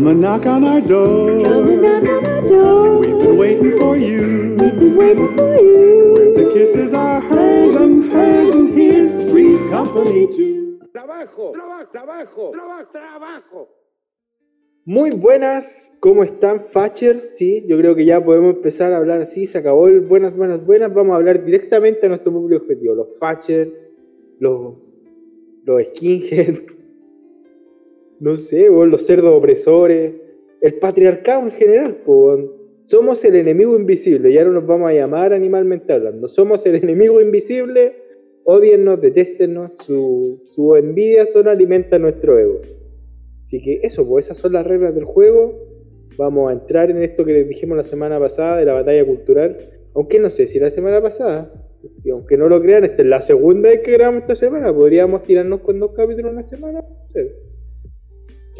Come and knock on our door. Come and knock on our door. We've been waiting for you. We've been waiting for you. Where the kisses are hers and hers and his. Three's company too. Trabajo, trabajo, trabajo, trabajo, trabajo. Muy buenas, ¿cómo están, Fatchers? Sí, yo creo que ya podemos empezar a hablar así, se acabó el buenas, buenas, buenas, vamos a hablar directamente a nuestro público objetivo, los Fatchers, los, los skinheads, no sé, vos, los cerdos opresores, el patriarcado en general, pues, somos el enemigo invisible, y ahora nos vamos a llamar animalmente hablando, somos el enemigo invisible, odiennos, detéstenos, su, su envidia solo alimenta nuestro ego. Así que eso, pues esas son las reglas del juego. Vamos a entrar en esto que les dijimos la semana pasada de la batalla cultural. Aunque no sé si la semana pasada, y aunque no lo crean, esta es la segunda vez que grabamos esta semana. Podríamos tirarnos con dos capítulos una semana. No.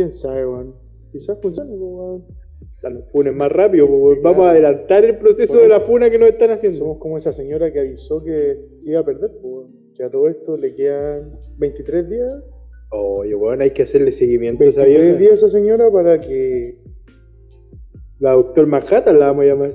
¿Quién sabe, weón? Quizás funcione, pues, weón. Quizás nos funen más rápido. pues, Vamos a adelantar el proceso de la funa que nos están haciendo. Somos como esa señora que avisó que se iba a perder, pues, weón. Que a todo esto le quedan 23 días. Oye, bueno, hay que hacerle seguimiento a esa 23 vieja. días a esa señora para que. La doctor Manhattan la vamos a llamar.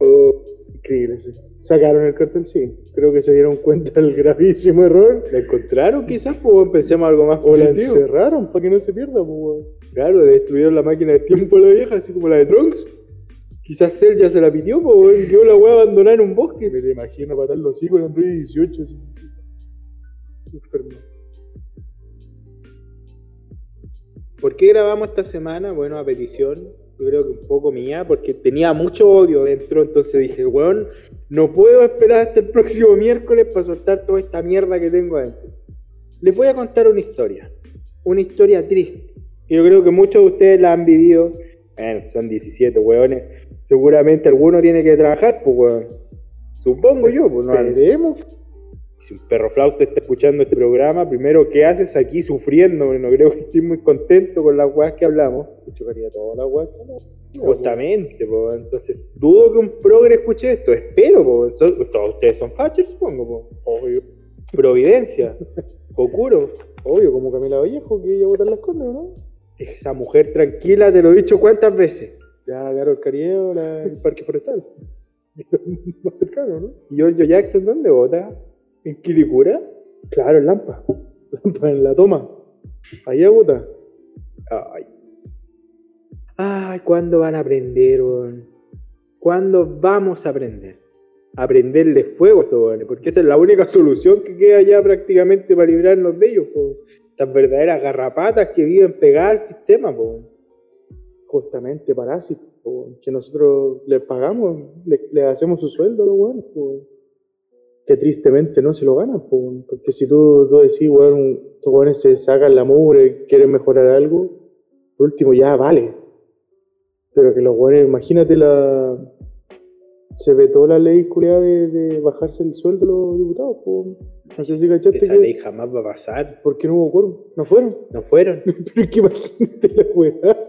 Oh, increíble, sí. Sacaron el cartel, sí. Creo que se dieron cuenta del gravísimo error. ¿La encontraron quizás? Pues pensemos algo más O la positivo. encerraron para que no se pierda, pues, weón. Claro, destruyeron la máquina de tiempo a la vieja, así como la de Trunks. Quizás Cell ya se la pidió, pues quedó la weá abandonada en un bosque. Me la imagino patar los hijos en Android 18. así. Enfermo. ¿Por qué grabamos esta semana? Bueno, a petición, yo creo que un poco mía, porque tenía mucho odio dentro, entonces dije, weón, no puedo esperar hasta el próximo miércoles para soltar toda esta mierda que tengo adentro. Les voy a contar una historia, una historia triste, yo creo que muchos de ustedes la han vivido, bueno, son 17 weones, seguramente alguno tiene que trabajar, pues weón, supongo yo, pues no Esperemos. si un perro flauta está escuchando este programa, primero, ¿qué haces aquí sufriendo? No creo que estoy muy contento con las weas que hablamos. Chocaría toda la weá. no. Justamente, po. entonces dudo que un progre escuche esto, espero, po. Todos ustedes son fachers, supongo, po. Obvio. Providencia, Kokuro, Obvio, como Camila Vallejo, que iba a botar las condes, ¿no? esa mujer tranquila, te lo he dicho cuántas veces. Ya Carol Carieo, la, el Parque Forestal. Más cercano, ¿no? ¿Y Giorgio Jackson dónde vota? ¿En Quilicura? Claro, en Lampa. Lampa en la toma. Allá vota. Ay. Ay, ¿cuándo van a aprender? ¿Cuándo vamos a aprender? Aprenderle fuego a estos weones, porque esa es la única solución que queda ya prácticamente para librarnos de ellos, po. Estas verdaderas garrapatas que viven pegadas al sistema, po. Justamente parásitos, po, que nosotros les pagamos, le, le hacemos su sueldo a los po. que tristemente no se lo ganan, po, porque si tú, tú decís, weón, estos weones se sacan la mugre, quieren mejorar algo, por último ya vale. Pero que los weones, imagínate la... Se vetó la ley culiada de, de bajarse el sueldo de los diputados, po. No sé si cachaste Esa que... ley jamás va a pasar. ¿Por qué no hubo quórum? ¿No fueron? No fueron. Pero es que imagínate la weá.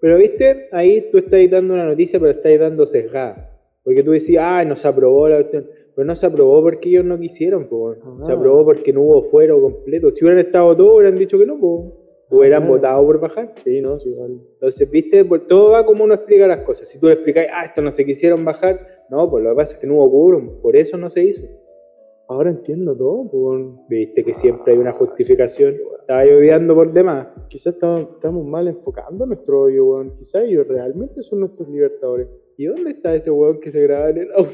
Pero viste, ahí tú estás dando una noticia, pero estás dando sesgada. Porque tú decías, ah, no se aprobó la cuestión. Pero no se aprobó porque ellos no quisieron, po. Se Ah. aprobó porque no hubo fuero completo. Si hubieran estado todos, hubieran dicho que no, po. Hubieran Ah. votado por bajar. Sí, no, sí, vale. Entonces, viste, Por todo va como uno explica las cosas. Si tú le explicas, ah, esto no se quisieron bajar, no, pues lo que pasa es que no hubo quórum, por eso no se hizo. Ahora entiendo todo, po. Viste que siempre hay una justificación. Estaba odiando por demás. Quizás estamos, estamos mal enfocando nuestro odio, weón. Quizás ellos realmente son nuestros libertadores. ¿Y dónde está ese weón que se graba en el auto?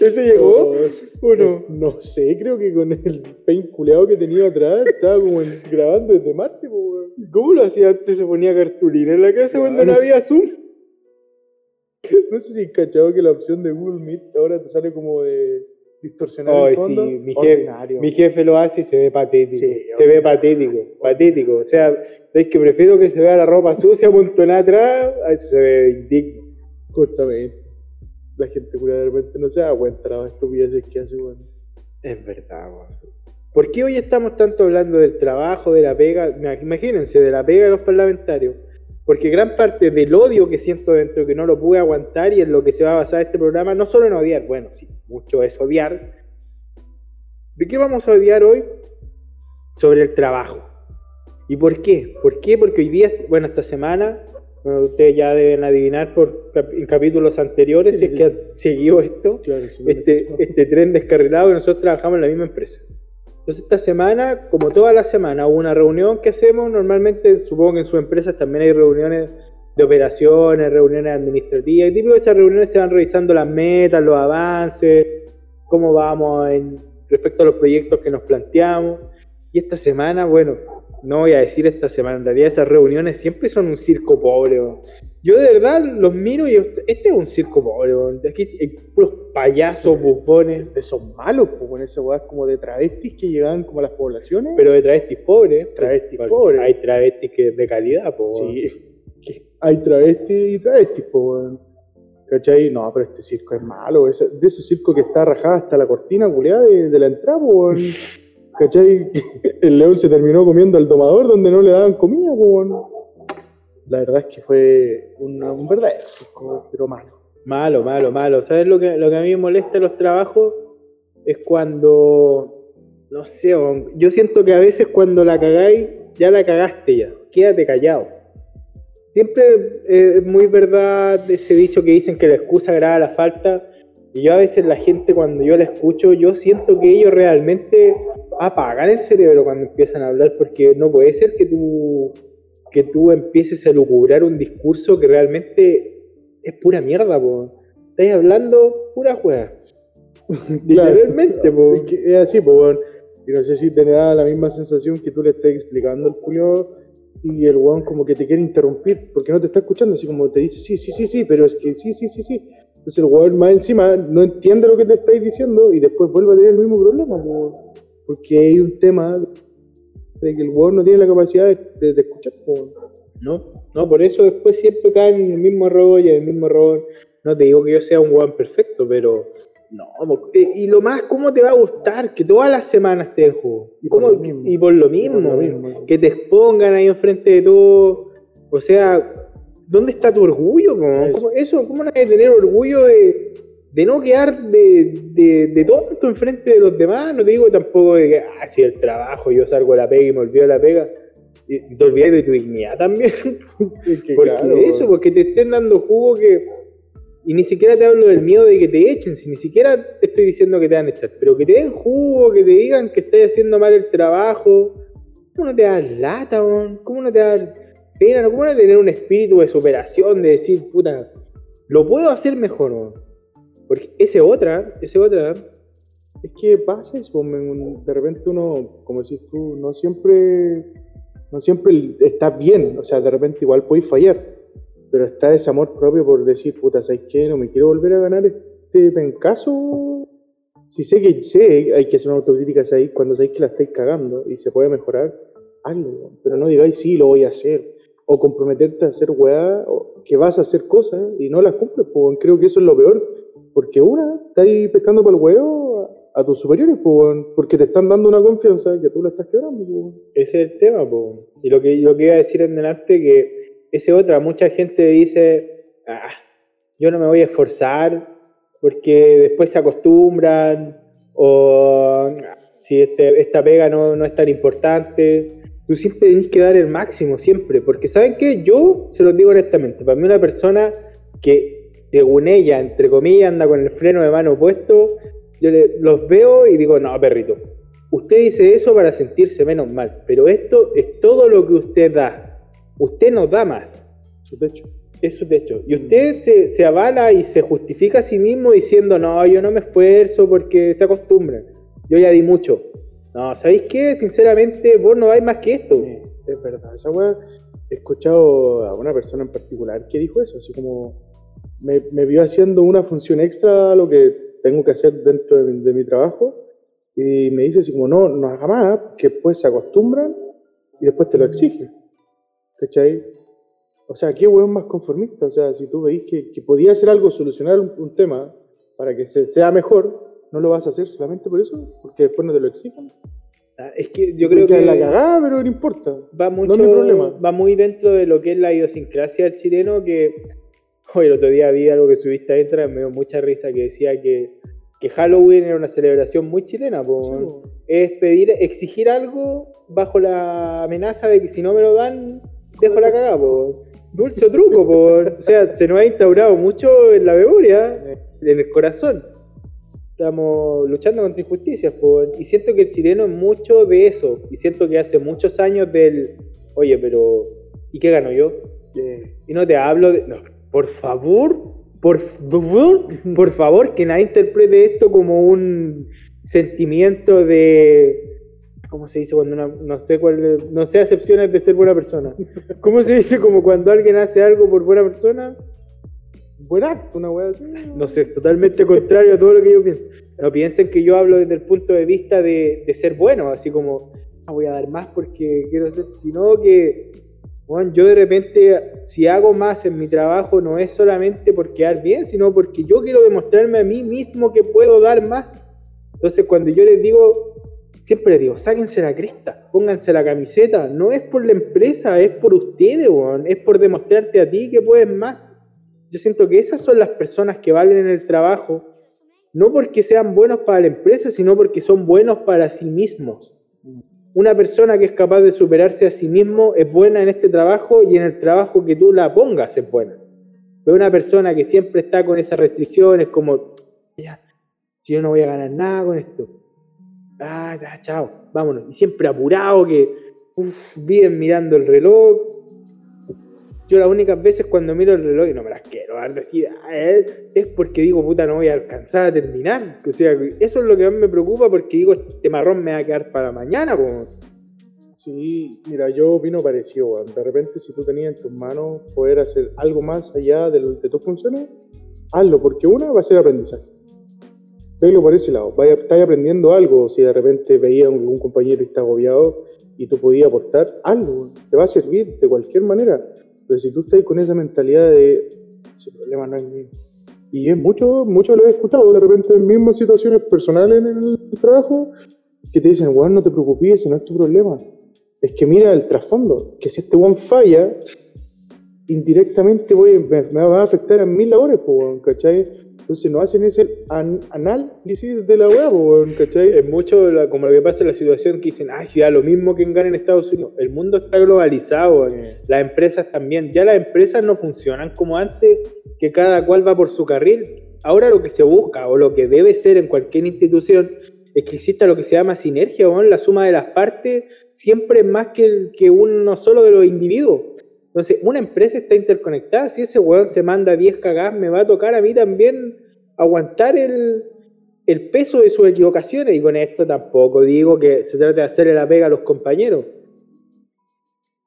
¿Ese llegó? ¿O no? No sé, creo que con el paint culeado que tenía atrás estaba como grabando desde Marte, po. ¿Cómo lo hacía antes? Se ponía cartulina en la casa Claro. cuando no había Zoom. No sé si cachado que la opción de Google Meet ahora te sale como de distorsionar Ay, el fondo. sí, mi jefe, Ordinario. mi jefe lo hace y se ve patético. Sí, se ve patético, patético. O sea, es que prefiero que se vea la ropa sucia amontonada atrás, eso se ve indigno. Justamente. La gente culia de repente no se da cuenta de las estupideces que hace, weón. Es verdad, weón. ¿Por qué hoy estamos tanto hablando del trabajo, de la pega? Imagínense, de la pega de los parlamentarios. Porque gran parte del odio que siento dentro, que no lo pude aguantar y en lo que se va a basar este programa, no solo en odiar, bueno, sí, mucho es odiar. ¿De qué vamos a odiar hoy? Sobre el trabajo. ¿Y por qué? ¿Por qué? Porque hoy día, bueno, esta semana, bueno, ustedes ya deben adivinar por en capítulos anteriores, si es que han seguido esto, Claro, este, este tren descarrilado que nosotros trabajamos en la misma empresa. Entonces esta semana, como toda la semana, hubo una reunión que hacemos, normalmente supongo que en sus empresas también hay reuniones de operaciones, reuniones administrativas, y típico de esas reuniones se van revisando las metas, los avances, cómo vamos en, respecto a los proyectos que nos planteamos. Y esta semana, bueno, no voy a decir esta semana, en realidad esas reuniones siempre son un circo pobre. Yo de verdad los miro y este es un circo pobre, aquí hay puros payasos, bufones, de esos malos, pues, con esas weas como de travestis que llegaban como a las poblaciones. pero de travestis pobres. Travestis pobres. Hay travestis que de calidad, po, weón. sí, hay travestis y travestis, pues. ¿Cachai? No, pero este circo es malo. ese- de ese circo que está rajada hasta la cortina culiada de, de la entrada, pues. ¿Cachai? El león se terminó comiendo al domador donde no le daban comida, pues. La verdad es que fue un verdadero pero malo. Malo, malo, malo. ¿Sabes lo que, lo que a mí me molesta en los trabajos? Es cuando, no sé, yo siento que a veces cuando la cagáis, ya la cagaste ya. Quédate callado. Siempre eh, es muy verdad ese dicho que dicen que la excusa agrava la falta. Y yo a veces la gente cuando yo la escucho, yo siento que ellos realmente apagan el cerebro cuando empiezan a hablar porque no puede ser que tú, que tú empieces a lucubrar un discurso que realmente es pura mierda, po. Estáis hablando pura juega. Literalmente, po. Es, que es así, weón. Y no sé si te da la misma sensación que tú le estés explicando al Julio y el weón como que te quiere interrumpir porque no te está escuchando, así como te dice, sí, sí, sí, sí, pero es que sí, sí, sí, sí. Entonces el weón más encima no entiende lo que te estáis diciendo y después vuelve a tener el mismo problema, porque hay un tema de que el weón no tiene la capacidad de, de- de escuchar. No, no, por eso después siempre caen en el mismo error y en el mismo error. No te digo que yo sea un weón perfecto, pero no. Y lo más, ¿cómo te va a gustar que todas las semanas te den jugo? Y por ¿Cómo- lo mismo. y por lo mismo, por lo mismo. que te expongan ahí enfrente de todo. O sea, ¿dónde está tu orgullo? Eso. ¿Cómo, eso, ¿cómo no hay que tener orgullo de, de no quedar de, de, de tonto enfrente de los demás? No te digo tampoco de que, ah, si el trabajo, yo salgo de la pega y me olvido de la pega. Y te olvidas de tu dignidad también. Es que, Porque claro, eso, porque te estén dando jugo que. Y ni siquiera te hablo del miedo de que te echen, si ni siquiera te estoy diciendo que te van a echar, pero que te den jugo, que te digan que estás haciendo mal el trabajo. ¿Cómo no te da lata, weón? ¿Cómo no te da pena? ¿Cómo no tener un espíritu de superación, de decir, puta, lo puedo hacer mejor, weón? Porque ese otra, ese otra, Es que pasa eso, de repente uno, como decís tú, no siempre, no siempre está bien, o sea, de repente igual podéis fallar, pero está ese amor propio por decir, puta, ¿sabes qué? No me quiero volver a ganar este pencaso. Si sé que sé, hay que hacer una autocrítica cuando sabéis que la estáis cagando y se puede mejorar, weón. pero no digáis, sí, lo voy a hacer. O comprometerte a hacer weá, o que vas a hacer cosas y no las cumples, pues, creo que eso es lo peor. Porque una, estáis pescando para el huevo a, tus superiores, pues, porque te están dando una confianza que tú la estás quebrando. pues. Ese es el tema, po. Y lo que, iba a decir en delante, que ese otra, mucha gente dice, ah, yo no me voy a esforzar porque después se acostumbran, o "Ah, si este- esta pega no, no es tan importante. Tú siempre tenés que dar el máximo, siempre, porque ¿saben qué? Yo se los digo honestamente, para mí una persona que, según ella, entre comillas, anda con el freno de mano puesto, yo le- los veo y digo, no, perrito, Usted dice eso para sentirse menos mal, pero esto es todo lo que usted da. Usted no da más. Su techo. Es su techo. Y usted se, se avala y se justifica a sí mismo diciendo, no, yo no me esfuerzo porque se acostumbran. Yo ya di mucho. No, ¿sabéis qué? Sinceramente, vos no dais más que esto. Sí, es verdad, esa weá. He escuchado a una persona en particular que dijo eso, así como me, me vio haciendo una función extra a lo que tengo que hacer dentro de mi, de mi trabajo y me dice así como, no, no haga más, que después se acostumbran y después te lo exigen. ¿Cachai? O sea, ¿qué weón más conformista? O sea, si tú veis que, que podía hacer algo, solucionar un, un tema para que se, sea mejor, no lo vas a hacer solamente por eso, porque después no te lo exigen. Ah, Es que yo creo Porque que la cagada, pero no importa. va mucho, problema. va muy dentro de lo que es la idiosincrasia del chileno, que hoy el otro día vi algo que subiste a Instagram, me dio mucha risa, que decía que, que Halloween era una celebración muy chilena, po, Sí, es pedir, exigir algo bajo la amenaza de que si no me lo dan, dejo la cagada, po. Dulce o truco, po. o sea, se nos ha instaurado mucho en la memoria, en el corazón. Estamos luchando contra injusticias, po. y siento que el chileno es mucho de eso, y siento que hace muchos años del, oye, pero, ¿y qué gano yo? Eh, Y no te hablo de. No, por favor, por favor, por favor, que nadie interprete esto como un sentimiento de. ¿Cómo se dice cuando una, no sé cuál, no sé acepciones de ser buena persona? ¿Cómo se dice como cuando alguien hace algo por buena persona? Buen acto, una weá así. No sé, es totalmente contrario a todo lo que yo pienso. No piensen que yo hablo desde el punto de vista de, de ser bueno, así como "Ah, voy a dar más porque quiero ser, sino que bueno, yo de repente, si hago más en mi trabajo, no es solamente por quedar bien, sino porque yo quiero demostrarme a mí mismo que puedo dar más. Entonces, cuando yo les digo, siempre les digo, sáquense la cresta, pónganse la camiseta, no es por la empresa, es por ustedes, weón, es por demostrarte a ti que puedes más. Yo siento que esas son las personas que valen en el trabajo, no porque sean buenos para la empresa, sino porque son buenos para sí mismos. Una persona que es capaz de superarse a sí mismo es buena en este trabajo y en el trabajo que tú la pongas es buena. Pero una persona que siempre está con esas restricciones, como, ya, si yo no voy a ganar nada con esto, ah, ya, chao, vámonos. Y siempre apurado, que uf, viven mirando el reloj. Yo las únicas veces cuando miro el reloj y no me las quiero dar es porque digo, puta, no voy a alcanzar a terminar. O sea, eso es lo que más me preocupa porque digo, este marrón me va a quedar para mañana. po. Sí, mira, yo opino parecido. De repente, si tú tenías en tus manos poder hacer algo más allá de, tus funciones, hazlo, porque una va a ser aprendizaje. Velo por ese lado. Vaya, estás aprendiendo algo. Si de repente veías a un, un compañero y está agobiado y tú podías aportar, weón. Te va a servir de cualquier manera. Pero si tú estás con esa mentalidad de ese problema no es mío. Y es mucho, mucho lo he escuchado, de repente en mismas situaciones personales en el trabajo, que te dicen, weón, no te preocupes, ese no es tu problema. Es que mira el trasfondo, que si este weón falla, indirectamente voy, me, va a afectar a mis labores, weón, ¿cachai? Entonces no hacen ese an- análisis de la po, weón, ¿cachai? Es mucho la- como lo que pasa en la situación que dicen, ay, si da lo mismo que gana en Estados Unidos. El mundo está globalizado, las empresas también. Ya las empresas no funcionan como antes, que cada cual va por su carril. Ahora lo que se busca, o lo que debe ser en cualquier institución, es que exista lo que se llama sinergia, weón. la suma de las partes siempre es más que, el- que uno solo de los individuos. Entonces, una empresa está interconectada. Si ese weón se manda 10 cagadas, me va a tocar a mí también aguantar el, el peso de sus equivocaciones. Y con esto tampoco digo que se trate de hacerle la pega a los compañeros.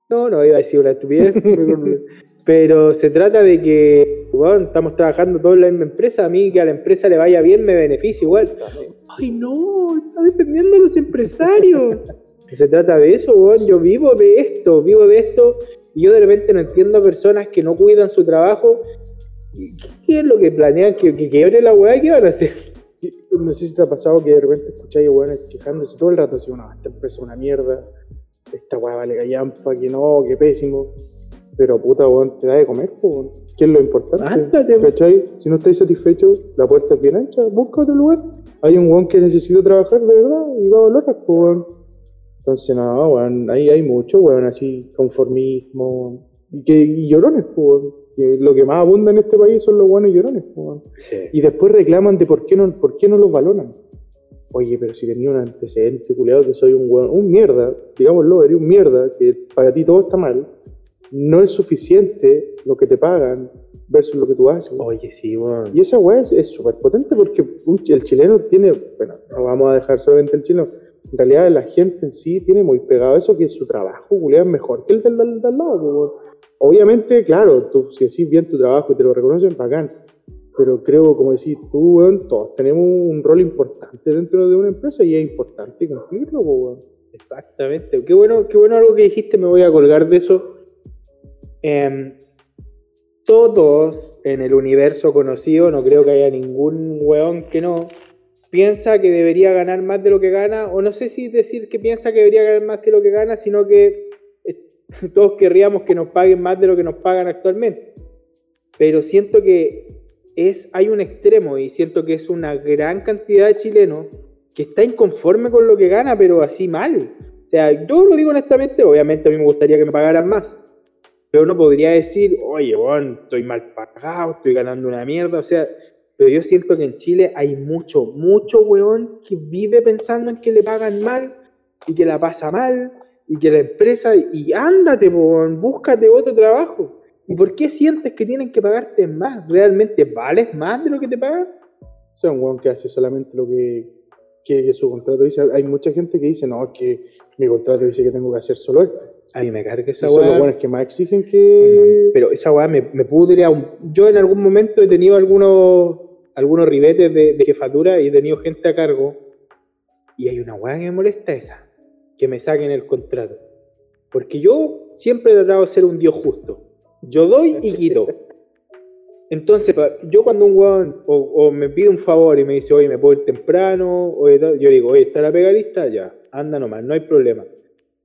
No, no iba a decir una estupidez. pero se trata de que, weón, estamos trabajando todos en la misma empresa. A mí que a la empresa le vaya bien me beneficia igual. Ay, no, está dependiendo de los empresarios. Se trata de eso, weón. Yo vivo de esto, vivo de esto. Y yo de repente no entiendo a personas que no cuidan su trabajo. ¿Y ¿Qué, es lo que planean? ¿Que, que quiebre la weá? ¿Qué van a hacer? No sé si te ha pasado que de repente escucháis weones quejándose todo el rato, así, no, esta empresa es una mierda, esta weá vale callampa, que no, que pésimo. Pero puta, weón, te da de comer, weón. ¿Qué es lo importante? Ándate, ¿Cachai? Si no estáis satisfechos, la puerta es bien ancha, busca otro lugar. Hay un weón que necesita trabajar de verdad y va a valorar, weón. Entonces, no, weón, ahí hay mucho, weón, así, conformismo. Y, que, y llorones, weón. Que lo que más abunda en este país son los buenos llorones, weón. Y después reclaman de por qué no, por qué no los valoran. Oye, pero si tenía un antecedente, culeado, que soy un weón, un mierda, digámoslo, eres un mierda, que para ti todo está mal, no es suficiente lo que te pagan versus lo que tú haces. Oye, sí, weón. Y esa weá es súper potente porque el chileno tiene, bueno, no vamos a dejar solamente el chileno, en realidad la gente en sí tiene muy pegado eso que su trabajo, culiao, es mejor que el del, del, del lado. Obviamente, claro, tú si haces bien tu trabajo y te lo reconocen, bacán. Pero creo, como decís tú, weón, todos tenemos un rol importante dentro de una empresa y es importante cumplirlo, weón. Exactamente. Qué bueno, qué bueno algo que dijiste, me voy a colgar de eso. Em, todos en el universo conocido, no creo que haya ningún weón que no, piensa que debería ganar más de lo que gana, o no sé si decir que piensa que debería ganar más de lo que gana, sino que eh, todos querríamos que nos paguen más de lo que nos pagan actualmente. Pero siento que es, hay un extremo y siento que es una gran cantidad de chilenos que está inconforme con lo que gana, pero así mal. O sea, yo lo digo honestamente, obviamente a mí me gustaría que me pagaran más, pero no podría decir, oye, bueno, estoy mal pagado, estoy ganando una mierda, o sea, pero yo siento que en Chile hay mucho, mucho weón que vive pensando en que le pagan mal y que la pasa mal y que la empresa, y ándate, po, búscate otro trabajo. ¿Y por qué sientes que tienen que pagarte más? ¿Realmente vales más de lo que te pagan? O sea, un weón que hace solamente lo que, que, que su contrato dice. Hay mucha gente que dice, no, es que mi contrato dice que tengo que hacer solo esto. A mí me carga esa Esos son los weá. buenos que más exigen que... Pero esa weá me, me pudre aún. Yo en algún momento he tenido algunos, algunos ribetes de, de jefatura y he tenido gente a cargo. Y hay una weá que me molesta esa. Que me saquen el contrato. Porque yo siempre he tratado de ser un dios justo. Yo doy y quito. Entonces, yo cuando un weón o, o me pide un favor y me dice, oye, me puedo ir temprano, o yo digo, oye, está la pega lista, ya, anda nomás, no hay problema.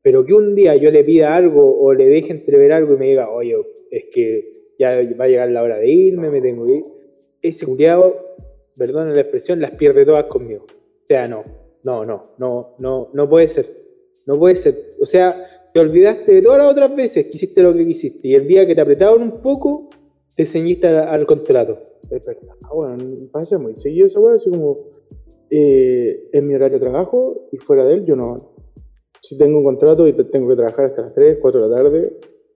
Pero que un día yo le pida algo o le deje entrever algo y me diga, oye, es que ya va a llegar la hora de irme, me tengo que ir. Ese culiado, perdón la expresión, las pierde todas conmigo. O sea, no, no, no, no, no, no puede ser. No puede ser. O sea, te olvidaste de todas las otras veces que hiciste lo que quisiste. Y el día que te apretaron un poco, te ceñiste al, al contrato. Es verdad, Ah, bueno, pasa muy seguido esa weá, así como eh, en mi horario de trabajo y fuera de él yo no. Si tengo un contrato y te- tengo que trabajar hasta las 3, 4 de la tarde,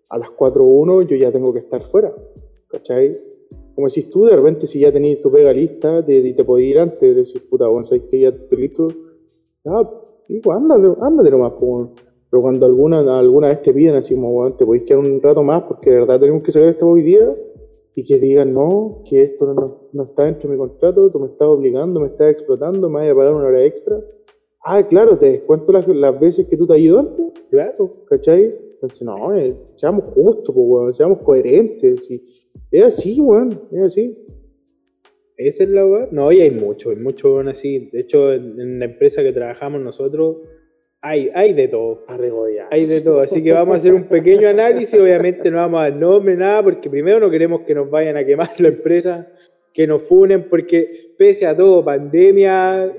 a las 4 o 1 yo ya tengo que estar fuera, ¿cachai? Como decís tú, de repente si ya tenías tu pega lista, te, te podías ir antes, decir, puta, bueno, sabes que ya estoy listo, ya, digo, ándate, ándate nomás, po. Pero cuando alguna, alguna vez te piden así como, te podéis quedar un rato más porque de verdad tenemos que sacar esto hoy día, y que digan, no, que esto no, no está dentro de mi contrato, tú me estás obligando, me estás explotando, me vas a pagar una hora extra. Ah, claro, te descuento las, las veces que tú te has ido antes, Claro. ¿cachai? Entonces, no, eh, seamos justos, pues, weón, seamos coherentes. y- es así, weón, es así. Esa es la weá. No, y hay mucho, hay mucho weón así. De hecho, en, en la empresa que trabajamos nosotros, hay, hay de todo. Hay de todo, así que vamos a hacer un pequeño análisis, obviamente no vamos a dar nombre, nada, porque primero no queremos que nos vayan a quemar la empresa, que nos funen, porque pese a todo, pandemia,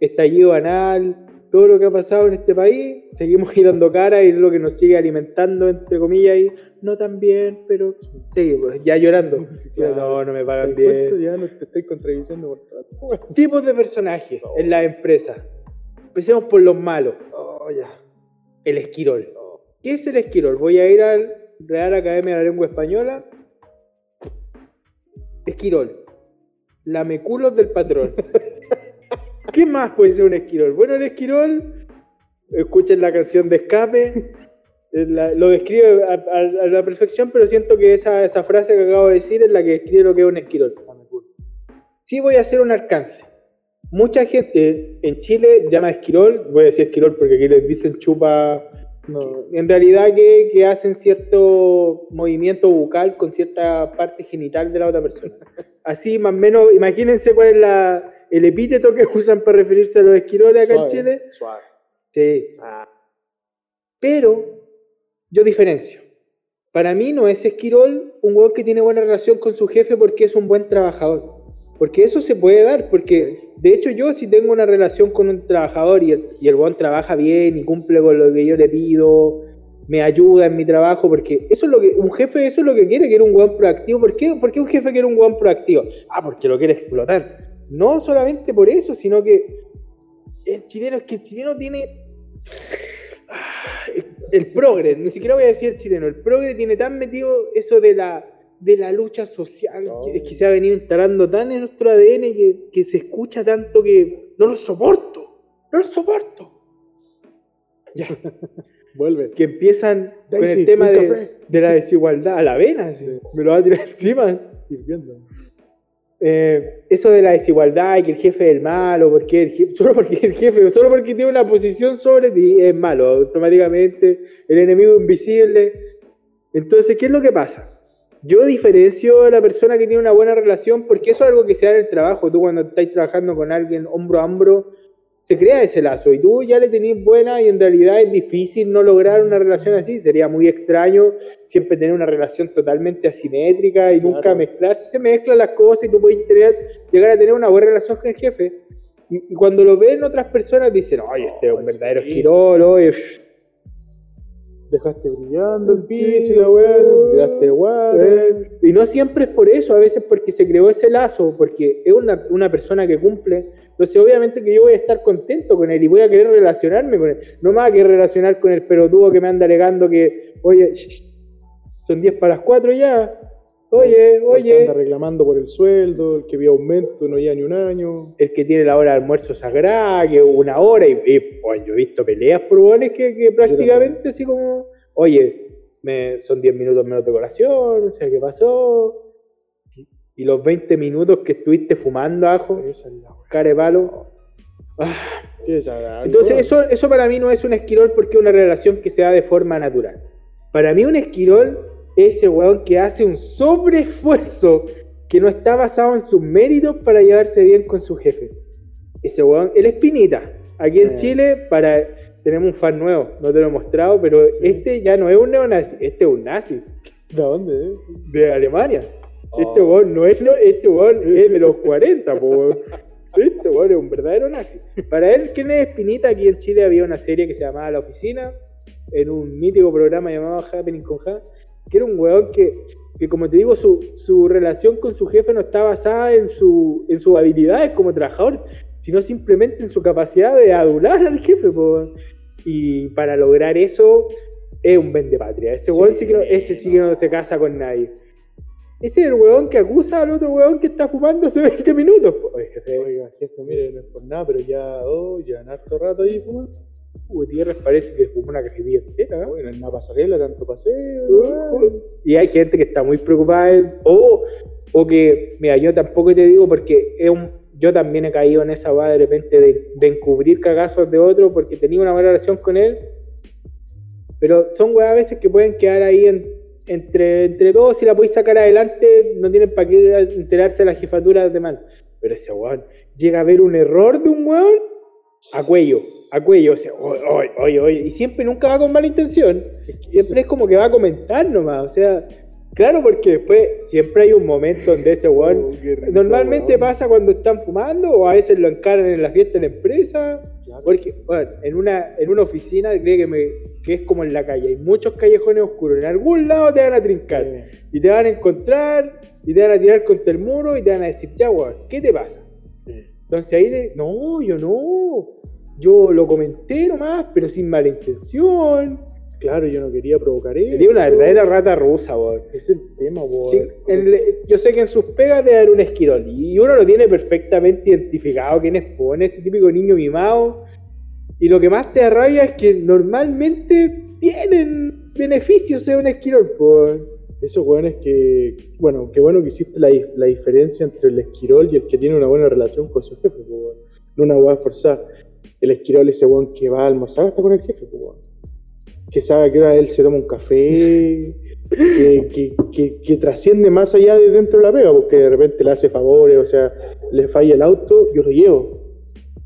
estallido anal, todo lo que ha pasado en este país, seguimos ahí dando cara y es lo que nos sigue alimentando, entre comillas, y no tan bien, pero seguimos, ya llorando. No, no me pagan bien. Ya no te estoy contradiciendo por trato. Tipos de personajes en las empresas. Empecemos por los malos. Oh, ya. El esquirol. ¿Qué es el esquirol? Voy a ir al Real Academia de la Lengua Española. Esquirol. Lameculos del patrón. ¿Qué más puede ser un esquirol? Bueno, el esquirol, escuchen la canción de escape, la- lo describe a, a- a la perfección, pero siento que esa, esa frase que acabo de decir es la que describe lo que es un esquirol. Sí voy a hacer un alcance. Mucha gente en Chile llama esquirol, voy a decir esquirol porque aquí les dicen chupa No, en realidad que, que hacen cierto movimiento bucal con cierta parte genital de la otra persona. Así más o menos, imagínense cuál es la, el epíteto que usan para referirse a los esquiroles acá en suave, Chile. Suave. Sí. Ah, Pero yo diferencio. Para mí no es esquirol un hueón que tiene buena relación con su jefe porque es un buen trabajador. Porque eso se puede dar, porque de hecho yo si tengo una relación con un trabajador y el, y el hueón trabaja bien y cumple con lo que yo le pido, me ayuda en mi trabajo, porque eso es lo que, un jefe eso es lo que quiere, quiere un hueón proactivo. ¿Por qué, ¿Por qué un jefe quiere un hueón proactivo? Ah, porque lo quiere explotar. No solamente por eso, sino que el chileno, es que el chileno tiene Ah, el progre, ni siquiera voy a decir el chileno, el progre tiene tan metido eso de la, de la lucha social, No. que, que se ha venido instalando tan en nuestro ADN que, que se escucha tanto que no lo soporto, no lo soporto. Ya, vuelve. que empiezan con Daisy, el tema de, de la desigualdad a la vena, así, me lo va a tirar encima. Hirviendo. Eh, eso de la desigualdad y que el jefe es el malo, porque el jefe, solo porque el jefe, solo porque tiene una posición sobre ti es malo, automáticamente el enemigo invisible. Entonces, ¿qué es lo que pasa? Yo diferencio a la persona que tiene una buena relación porque eso es algo que se da en el trabajo. Tú cuando estás trabajando con alguien hombro a hombro, se crea ese lazo y tú ya le tenés buena y en realidad es difícil no lograr una relación así, sería muy extraño siempre tener una relación totalmente asimétrica y nunca Claro. mezclarse, se mezclan las cosas y tú puedes tener- llegar a tener una buena relación con el jefe. Y, y cuando lo ven otras personas dicen, oye, este es un verdadero sí. esquirol, oye, Dejaste brillando el Sí. piso y la weá, tiraste guata. Eh, y no siempre es por eso, a veces porque se creó ese lazo, porque es una, una persona que cumple. Entonces, obviamente que yo voy a estar contento con él y voy a querer relacionarme con él. No me voy a querer relacionar con el pelotudo que me anda alegando que, oye, son 10 para las 4 ya. Oye, El que oye. anda reclamando por el sueldo, el que vio aumento, no lleva ni un año. El que tiene la hora de almuerzo sagrada, que una hora, y, y, oye, yo he visto peleas por hueones que, que prácticamente así como, oye, me, son 10 minutos menos de colación, o sea, ¿qué pasó? Y los 20 minutos que estuviste fumando ajo, es la weá. cara de palo. Ah. Entonces, eso, eso para mí no es un esquirol porque es una relación que se da de forma natural. Para mí, un esquirol es ese weón que hace un sobreesfuerzo que no está basado en sus méritos para llevarse bien con su jefe. Ese weón, el Espinita. Aquí en Eh. Chile, para tenemos un fan nuevo, no te lo he mostrado, pero este ya no es un neonazi, este es un nazi ¿De dónde? eh? de Alemania. Oh. Este weón no es, no- este weón es de los 40, po, weón. Este weón es un verdadero nazi. Para él, ¿quién es Espinita? Aquí en Chile había una serie que se llamaba La Oficina, en un mítico programa llamado Happening con Ja, que era un weón que, que como te digo, su, su relación con su jefe no está basada en, su, en sus habilidades como trabajador, sino simplemente en su capacidad de adular al jefe. po. Y para lograr eso, es un vendepatria. Ese Sí, weón sí que no, ese sí que no se casa con nadie. Ese es el weón que acusa al otro weón que está fumando hace 20 minutos. Oiga, jefe, mire, no es por nada, pero ya, oh, ya en harto rato ahí fumando. Gutiérrez parece que fumó una cajetilla entera. ¿no? Bueno, en una pasarela, tanto paseo. Y hay gente que está muy preocupada. en- O, o que, mira, yo tampoco te digo porque es un, yo también he caído en esa va de repente de, de encubrir cagazos de otro porque tenía una buena relación con él. Pero son weas a veces que pueden quedar ahí en- entre, entre todos. Si la podéis sacar adelante, no tienen para qué enterarse de la jefatura de mal. Pero ese weón llega a ver un error de un weón a cuello, a cuello. O sea, oye, oye, oye. Y siempre nunca va con mala intención. Siempre es como que va a comentar nomás. O sea, claro, porque después siempre hay un momento donde ese weón. Oh, risa, Normalmente weón. pasa cuando están fumando o a veces lo encaran en la fiesta de la empresa. Porque, bueno, en una, en una oficina, cree que, me, que es como en la calle, hay muchos callejones oscuros. En algún lado te van a trincar Sí. y te van a encontrar y te van a tirar contra el muro y te van a decir, ya, weón, ¿qué te pasa? Entonces ahí, le, no, yo no. Yo lo comenté nomás, pero sin mala intención. Claro, yo no quería provocar eso. Sería una verdadera rata rusa, weón. Es el tema, weón. Sí, yo sé que en sus pegas debe haber un esquirol y uno lo tiene perfectamente identificado quién es, po, ese típico niño mimado. Y lo que más te da rabia es que normalmente tienen beneficios de un esquirol, po. Esos weones que, bueno, qué bueno que hiciste la, la diferencia entre el esquirol y el que tiene una buena relación con su jefe, weón. No una weá forzada. El esquirol es ese weón que va a almorzar hasta con el jefe, po, weón. Que sabe a qué hora él se toma un café, que, que, que, que trasciende más allá de dentro de la pega, porque de repente le hace favores, o sea, le falla el auto, yo lo llevo.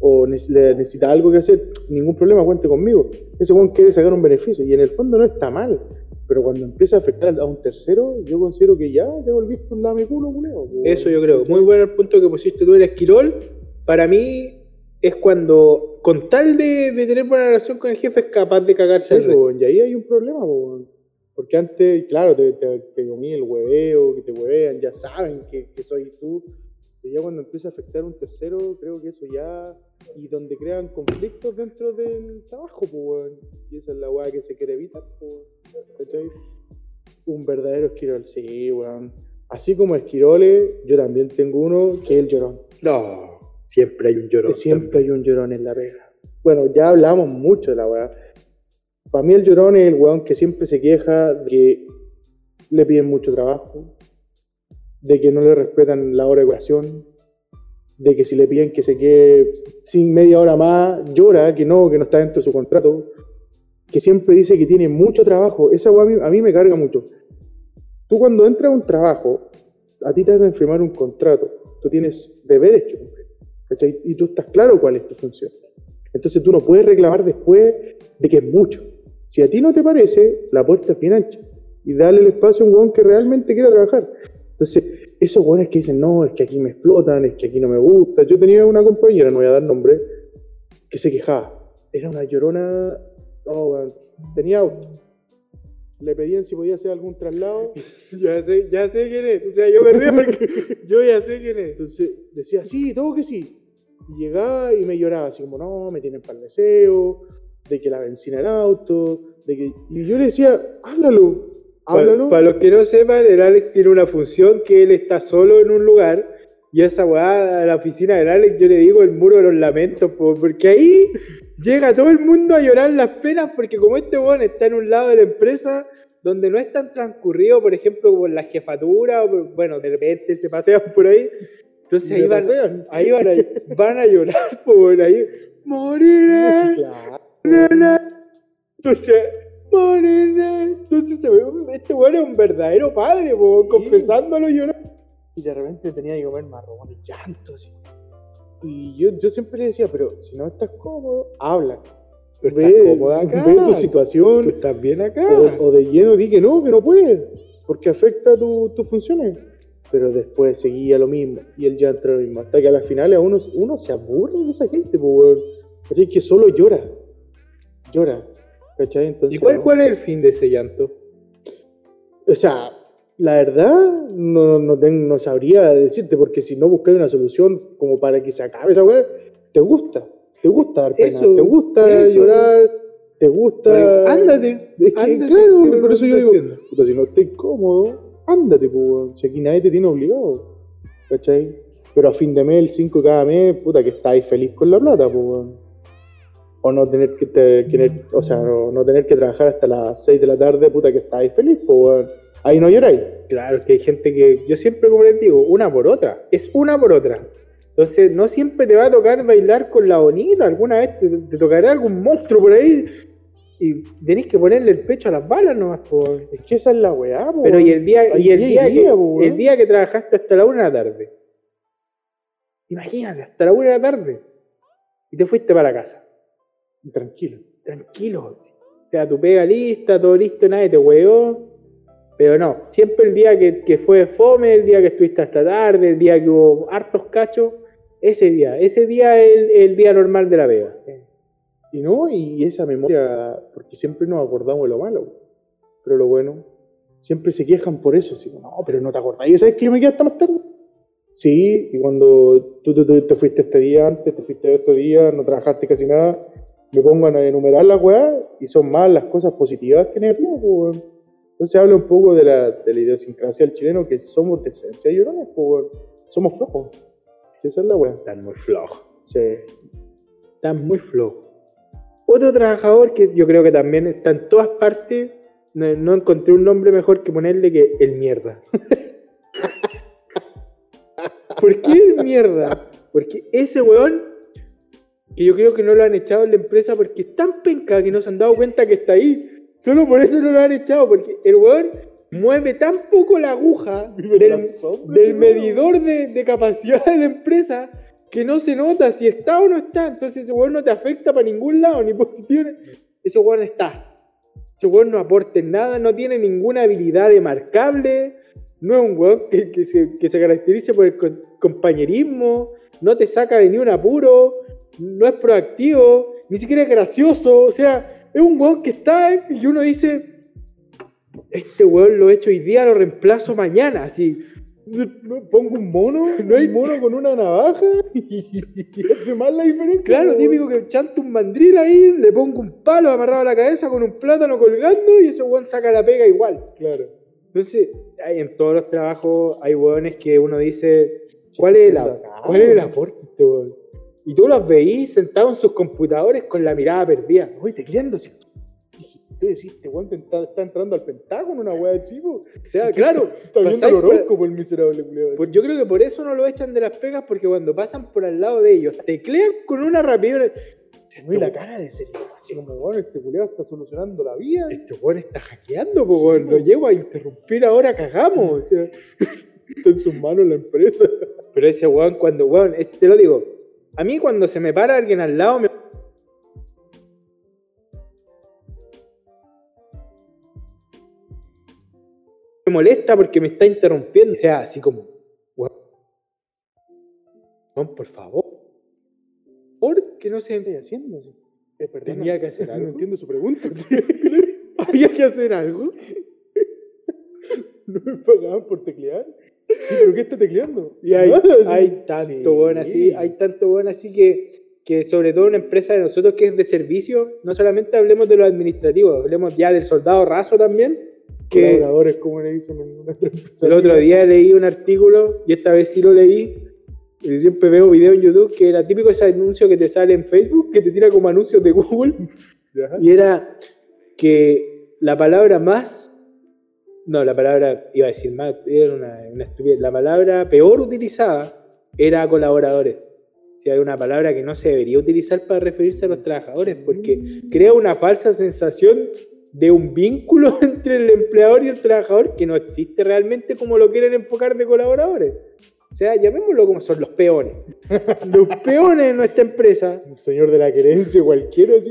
O necesita algo que hacer, ningún problema, cuente conmigo. Ese weón quiere sacar un beneficio y en el fondo no está mal. Pero cuando empieza a afectar a un tercero, yo considero que ya te volviste un lame culo, culeo. po, Eso yo creo. Muy bueno el punto que pusiste tú del esquirol. Para mí es cuando, con tal de, de tener buena relación con el jefe, es capaz de cagarse Sí, resto. po, y ahí hay un problema, weón. porque antes, claro, te, te, te comí el hueveo, que te huevean, ya saben que, que soy tú, pero ya cuando empieza a afectar a un tercero, creo que eso ya, y donde crean conflictos dentro del trabajo, pues, weón. y esa es la weá que se quiere evitar, pues, weón. ¿cachai? Un verdadero esquirol, sí, weón. Así como esquiroles, yo también tengo uno que es el llorón. No, siempre hay un llorón. Siempre hay un llorón en la pega. Bueno, ya hablamos mucho de la weá. Para mí el llorón es el weón que siempre se queja de que le piden mucho trabajo, de que no le respetan la hora de curación, de que si le piden que se quede sin media hora más, llora, que no, que no está dentro de su contrato, que siempre dice que tiene mucho trabajo. Esa weá a mí, a mí me carga mucho. Tú cuando entras a un trabajo, a ti te hacen firmar un contrato, tú tienes deberes que cumplir. Y tú estás claro cuál es tu función. Entonces tú no puedes reclamar después de que es mucho. Si a ti no te parece, la puerta es bien ancha. Y dale el espacio a un weón que realmente quiera trabajar. Entonces, esos weones que dicen, no, es que aquí me explotan, es que aquí no me gusta. Yo tenía una compañera, no voy a dar nombre, que se quejaba. Era una llorona, tenía auto. Le pedían si podía hacer algún traslado. Ya sé, ya sé quién es. O sea, yo me río porque yo ya sé quién es. Entonces decía, sí, todo que sí. Y llegaba y me lloraba, así como, no, me tienen para el deseo, de que la benzina el auto, de que... Y yo le decía, háblalo, háblalo. Para los que no sepan, el Alex tiene una función que él está solo en un lugar y esa weá a la oficina del Alex yo le digo el muro de los lamentos, po, porque ahí llega todo el mundo a llorar las penas porque como este weón está en un lado de la empresa donde no es tan transcurrido, por ejemplo, por la jefatura, o por- bueno, de repente se pasean por ahí, entonces ahí van, ahí van a, van a llorar, por ahí, moriré, Claro. entonces, moriré, entonces se ve, este weón es un verdadero padre, po, Sí. confesándolo llorando. Y de repente tenía que comer marrón llanto, así. Y yo, yo siempre le decía, pero si no estás cómodo, habla. Tú Ve, estás cómodo acá. ve tu situación. Tú estás bien acá. O, o de lleno di que no, que no puedes, porque afecta tu- tus funciones. Pero después seguía lo mismo, y él ya entró lo mismo. Hasta que a las finales uno, uno se aburre de esa gente, pues, weón. Que solo llora. Llora. ¿Cachai? Entonces, ¿Y cuál, cuál es el fin de ese llanto? O sea, la verdad, no, no, no sabría decirte, porque si no buscas una solución como para que se acabe esa weá, te gusta. Te gusta dar pena, Eso, te gusta eso. llorar, te gusta. Pero ándate, Es que, ándate, claro, que por eso yo digo, puta, si no estés cómodo, ándate, pues. Si aquí nadie te tiene obligado, ¿cachai? Pero a fin de mes, el 5 cada mes, puta, que estáis feliz con la plata, pues. O no tener que, te- que- o sea, no, no tener que trabajar hasta las 6 de la tarde, puta, que estáis feliz, pues, weón. Ahí no lloráis. Claro, que hay gente que, yo siempre como les digo, una por otra, es una por otra. Entonces, no siempre te va a tocar bailar con la bonita, alguna vez te, te tocará algún monstruo por ahí y tenés que ponerle el pecho a las balas nomás. po. Es que esa es la weá, po, Pero y el día, y el día que, po, el día que trabajaste hasta la una de la tarde. Imagínate, hasta la una de la tarde. Y te fuiste para casa. Tranquilo. tranquilo. O sea, tu pega lista, todo listo, nadie te hueó. Pero no, siempre el día que, que fue fome, el día que estuviste hasta tarde, el día que hubo hartos cachos, ese día, ese día es el, el día normal de la pega. Y no, y esa memoria, porque siempre nos acordamos de lo malo, pero lo bueno, siempre se quejan por eso, así, no, pero no te acordás, ¿y sabes que yo me quedé hasta más tarde? Sí, y cuando tú, tú- tú te fuiste este día antes, te fuiste este día, no trabajaste casi nada, me pongo a enumerar las weas y son más las cosas positivas que negativas, pues. Entonces habla un poco de la, de la idiosincrasia del chileno, que somos de esencia llorones, weón. Somos flojos. Esa es la. Están muy flojos. Sí. Están muy flojos. Otro trabajador que yo creo que también está en todas partes, no, no encontré un nombre mejor que ponerle que el mierda. ¿Por qué el mierda? Porque ese weón, que yo creo que no lo han echado en la empresa porque es tan penca que no se han dado cuenta que está ahí. Solo por eso no lo han echado, porque el weón mueve tan poco la aguja del, del medidor de, de capacidad de la empresa que no se nota si está o no está. Entonces ese weón no te afecta para ningún lado, ni positivo. Ese weón está. Ese weón no aporta nada, no tiene ninguna habilidad demarcable. No es un weón que, que se, que se caracterice por el compañerismo. No te saca de ni un apuro. No es proactivo. Ni siquiera es gracioso. O sea, es un weón que está y uno dice. Este weón lo he hecho hoy día, lo reemplazo mañana. Así. Pongo un mono, no hay mono con una navaja y, y hace más la diferencia. Claro, típico que chanto un mandril ahí, le pongo un palo amarrado a la cabeza con un plátano colgando y ese weón saca la pega igual. Claro. Entonces, hay- en todos los trabajos hay weones que uno dice, ¿cuál es el, cuál es el aporte de este weón? Y tú los veís sentados en sus computadores con la mirada perdida. Oye, tecleándose. Tú decís, este weón te está, está entrando al Pentágono, una weá así, po. O sea, claro, Está viendo el por- el miserable culiao. Pues yo creo que por eso no lo echan de las pegas, porque cuando pasan por al lado de ellos, teclean con una rapidez. Muy la cara de seriedad, así como, weón, este culiao está solucionando la vida. Este weón está hackeando, po, weón. Lo llevo a interrumpir ahora, cagamos. O sea, Está en sus manos la empresa. pero ese weón, cuando, weón, te lo digo, a mí cuando se me para alguien al lado me... me molesta porque me está interrumpiendo. O sea, así como... No, por favor. ¿Por qué no se está haciendo? Eh, Tenía que hacer algo. No entiendo su pregunta. ¿Había que hacer algo? ¿No me pagaban por teclear? Sí, pero ¿qué está tecleando? Y hay, hay tanto bueno así, hay tanto bueno así que, que sobre todo una empresa de nosotros que es de servicio, no solamente hablemos de lo administrativo, hablemos ya del soldado raso también, que Colaboradores, como le dicen en una empresa. el otro día leí un artículo, y esta vez sí lo leí, siempre veo videos en YouTube, que era típico ese anuncio que te sale en Facebook, que te tira como anuncios de Google, y era que la palabra más, no, la palabra, iba a decir más, era una, una estupidez, la palabra peor utilizada era colaboradores. Si hay una palabra que no se debería utilizar para referirse a los trabajadores, porque crea una falsa sensación de un vínculo entre el empleador y el trabajador que no existe realmente como lo quieren enfocar de colaboradores. O sea, llamémoslo como son los peones. Los peones de nuestra empresa Un señor de la querencia cualquiera, así.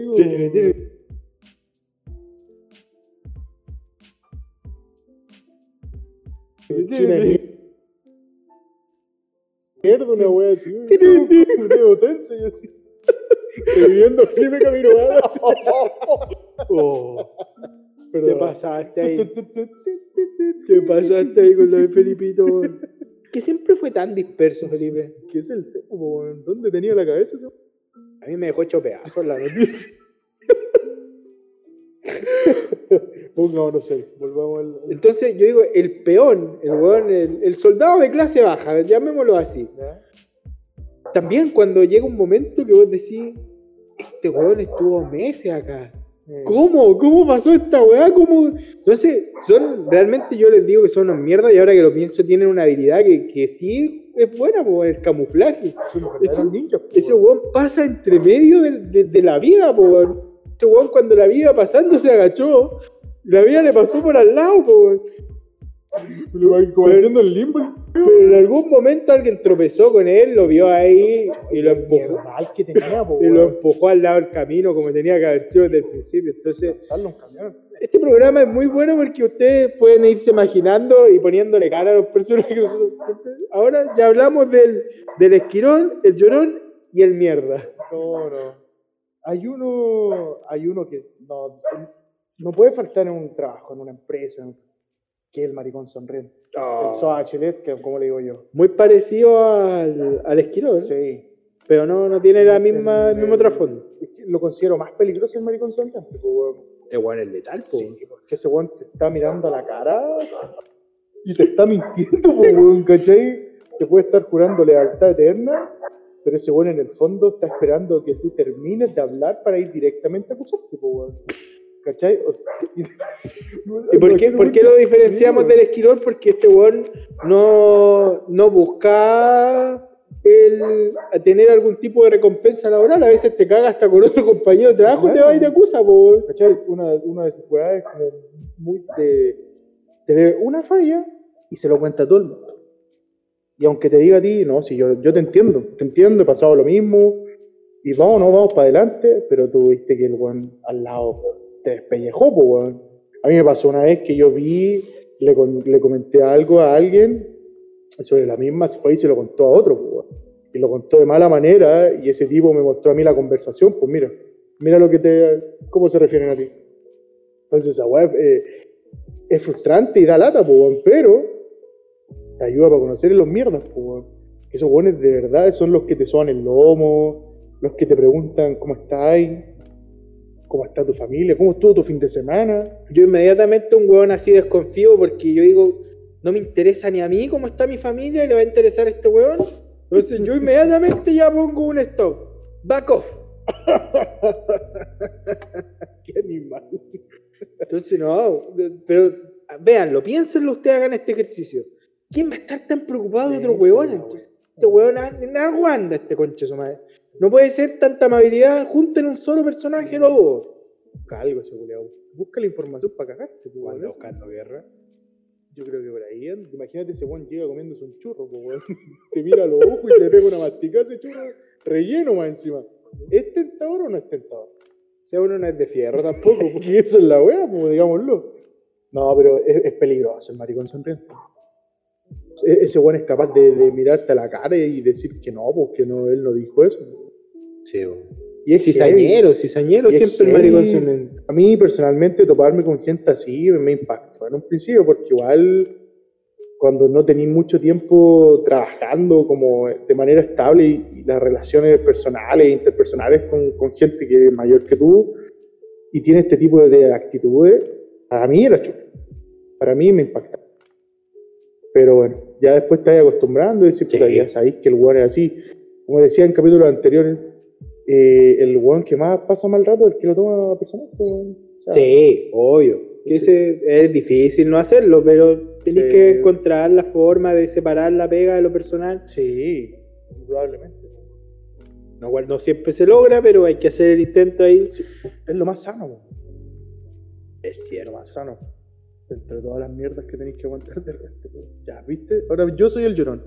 China mierda, una wea así. Un dedo tenso y así. Reviviendo Felipe Camiroaga. así. Oh, te pasaste ahí. Te pasaste ahí con lo de Felipito. Que siempre fue tan disperso, Felipe. ¿Qué es el tema? ¿Dónde tenía la cabeza? A mí me dejó hecho pedazos la noticia. Pongámonos serio, volvamos al. Entonces, yo digo, el peón, el weón, el, el soldado de clase baja, llamémoslo así. También cuando llega un momento que vos decís, este weón estuvo meses acá. ¿Cómo? ¿Cómo pasó esta weá? ¿Cómo? Entonces, son, realmente yo les digo que son unos mierdas y ahora que lo pienso tienen una habilidad que, que sí es buena, po, el camuflaje. Ese- ninjas, po, Ese weón. pasa entre medio de, de- de la vida, po, Ese weón cuando la vida iba pasando se agachó. La vida le pasó por al lado, po, weón. Lo va como Pero- haciendo el limbo. Pero en algún momento alguien tropezó con él, lo vio ahí y lo empujó. Que tenía, po, Y lo empujó al lado del camino como tenía que haber sido desde el principio. Entonces, Pasarlo un camión. este programa es muy bueno porque ustedes pueden irse imaginando y poniéndole cara a los personajes que nosotros siempre- Ahora ya hablamos del, del esquirol, el llorón y el mierda. No, no. Hay uno, hay uno que no, no puede faltar en un trabajo, en una empresa, que es el maricón sonriente. El Soa Bachelet, que como le digo yo. Muy parecido al, al esquirol, Sí. pero no, no tiene la misma, el El- mismo trasfondo. Lo considero más peligroso el maricón sonriente. po, weón. Es bueno el letal, po. Sí, porque ese weón te está mirando a la cara y te está mintiendo, po, weón, ¿cachai? Te puede estar jurando lealtad eterna, pero ese weón en el fondo está esperando que tú termines de hablar para ir directamente a acusarte, weón. ¿Cachai? O sea, ¿Y por qué, por qué lo diferenciamos del esquirol? Porque este weón no, no busca el, tener algún tipo de recompensa laboral. A veces te caga hasta con otro compañero de trabajo te va y te acusa, po, weón. ¿Cachai? Una, una de sus weas es como muy de. Te ve una falla y se lo cuenta a todo el mundo. Y aunque te diga a ti, no, si yo, yo te entiendo, te entiendo, he pasado lo mismo, y vamos, no, vamos para adelante, pero tú viste que el weón al lado te despellejó, po, weón. A mí me pasó una vez que yo vi, le, le comenté algo a alguien sobre la misma, se fue y se lo contó a otro, po, weón. Y lo contó de mala manera, y ese tipo me mostró a mí la conversación, pues mira, mira lo que te, cómo se refieren a ti. Entonces esa weá eh, es frustrante y da lata, po, weón, pero te ayuda para conocer los mierdas. Que esos weones de verdad son los que te soban el lomo, los que te preguntan cómo estáis, cómo está tu familia, cómo estuvo tu fin de semana. Yo inmediatamente un weón así desconfío porque yo digo, no me interesa ni a mí cómo está mi familia y le va a interesar a este weón. Entonces yo inmediatamente ya pongo un stop. Back off. Qué animal. Entonces no, pero véanlo, piénsenlo ustedes, hagan este ejercicio. ¿Quién va a estar tan preocupado de otro sí, Entonces, este weón en algo anda este conche su madre. No puede ser tanta amabilidad junto en un solo personaje, los dos. Busca algo ese culiao. Busca la información para cagarte, po, weón. Buscando guerra. Yo creo que por ahí, imagínate ese weón llega comiéndose un churro, po, weón. Te mira a los ojos y te pega una masticada ese churro relleno más encima. ¿Es tentador o no es tentador? O sea, uno no es de fierro tampoco. Y eso es la weá, pues, digámoslo. No, pero es, es peligroso el maricón sonriente. E- Ese weón es capaz de, de mirarte a la cara y decir que no, porque no, él no dijo eso. Sí, weón. Y es Cizañero, cizañero siempre el maricón. A mí personalmente toparme con gente así me impactó en un principio, porque igual cuando no tenéis mucho tiempo trabajando como de manera estable y, y las relaciones personales e interpersonales con, con gente que es mayor que tú y tiene este tipo de, de actitudes, para mí era chulo. Para mí me impacta. Pero bueno, ya después te vas acostumbrando y decís, Sí. puta, ya sabéis que el weón es así. Como decía en capítulos anteriores, eh, el weón que más pasa mal rato es el que lo toma personal. pues, Sí, obvio. Que Sí. ese es difícil no hacerlo, pero tenés Sí. que encontrar la forma de separar la pega de lo personal. Sí, probablemente. No, no siempre se logra, pero hay que hacer el intento ahí. Es lo más sano, weón. Es Es cierto. lo más sano. Entre todas las mierdas que tenéis que aguantar del resto. weón. Ya, ¿viste? Ahora yo soy el llorón.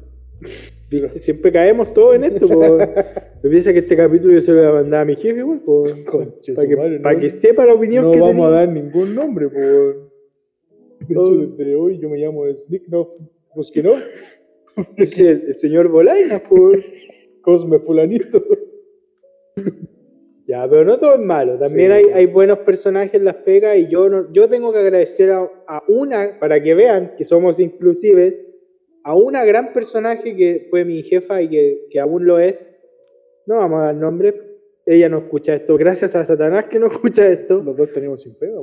¿Viste? Siempre caemos todos en esto. po. Me piensa que este capítulo yo se lo voy a mandar a mi jefe. Conche para que, madre, no. que sepa la opinión No que vamos a dar ningún nombre, por. De hecho, Oh. desde hoy yo me llamo Snicknoff Ruskinov, Es el, el señor Bolaina, po. Cosme Fulanito. Ya, pero no todo es malo. También Sí. hay, hay buenos personajes en las pegas y yo, no- yo tengo que agradecer a, a una, para que vean que somos inclusives, a una gran personaje que fue mi jefa y que, que aún lo es. No vamos a dar nombre. Ella no escucha esto. Gracias a Satanás que no escucha esto. Los dos teníamos sin pega.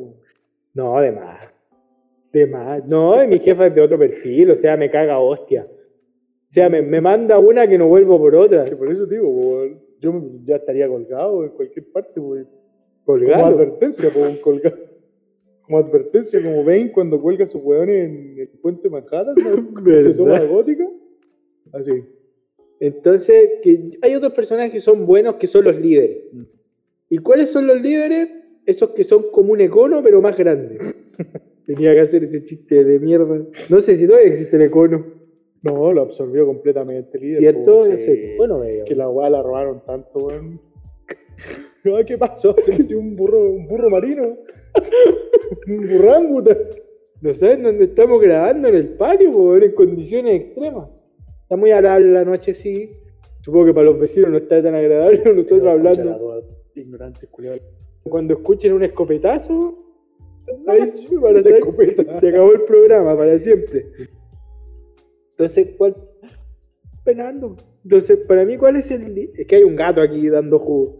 No, de más. De más. No, y mi jefa es de otro perfil. O sea, me caga hostia. O sea, me, me manda una que no vuelvo por otra. Que por eso digo, yo ya estaría colgado en cualquier parte. Como Colgado. advertencia, po, un colgado. Como advertencia, como ven cuando cuelga sus weones en el puente Manhattan, se toma gótica. Así. Entonces, que hay otros personajes que son buenos que son los líderes. ¿Y cuáles son los líderes? Esos que son como un econo, pero más grande. Tenía que hacer ese chiste de mierda. No sé si todavía existe el econo. No, lo absorbió completamente el líder. ¿Cierto? sí. sé. Bueno, veo. Que la weá la robaron tanto, weón. No, ¿Qué pasó? Se metió un burro, un burro marino. un burranguta. No saben dónde estamos grabando en el patio, por en condiciones extremas. Está muy agradable la noche, sí. Supongo que para los vecinos no está tan agradable nosotros hablando. Ignorante, culiado. Cuando escuchen un escopetazo, ahí sí van a saber se acabó el programa para siempre. Entonces, ¿cuál? Penando. Entonces, para mí, ¿cuál es el Es que hay un gato aquí dando jugo.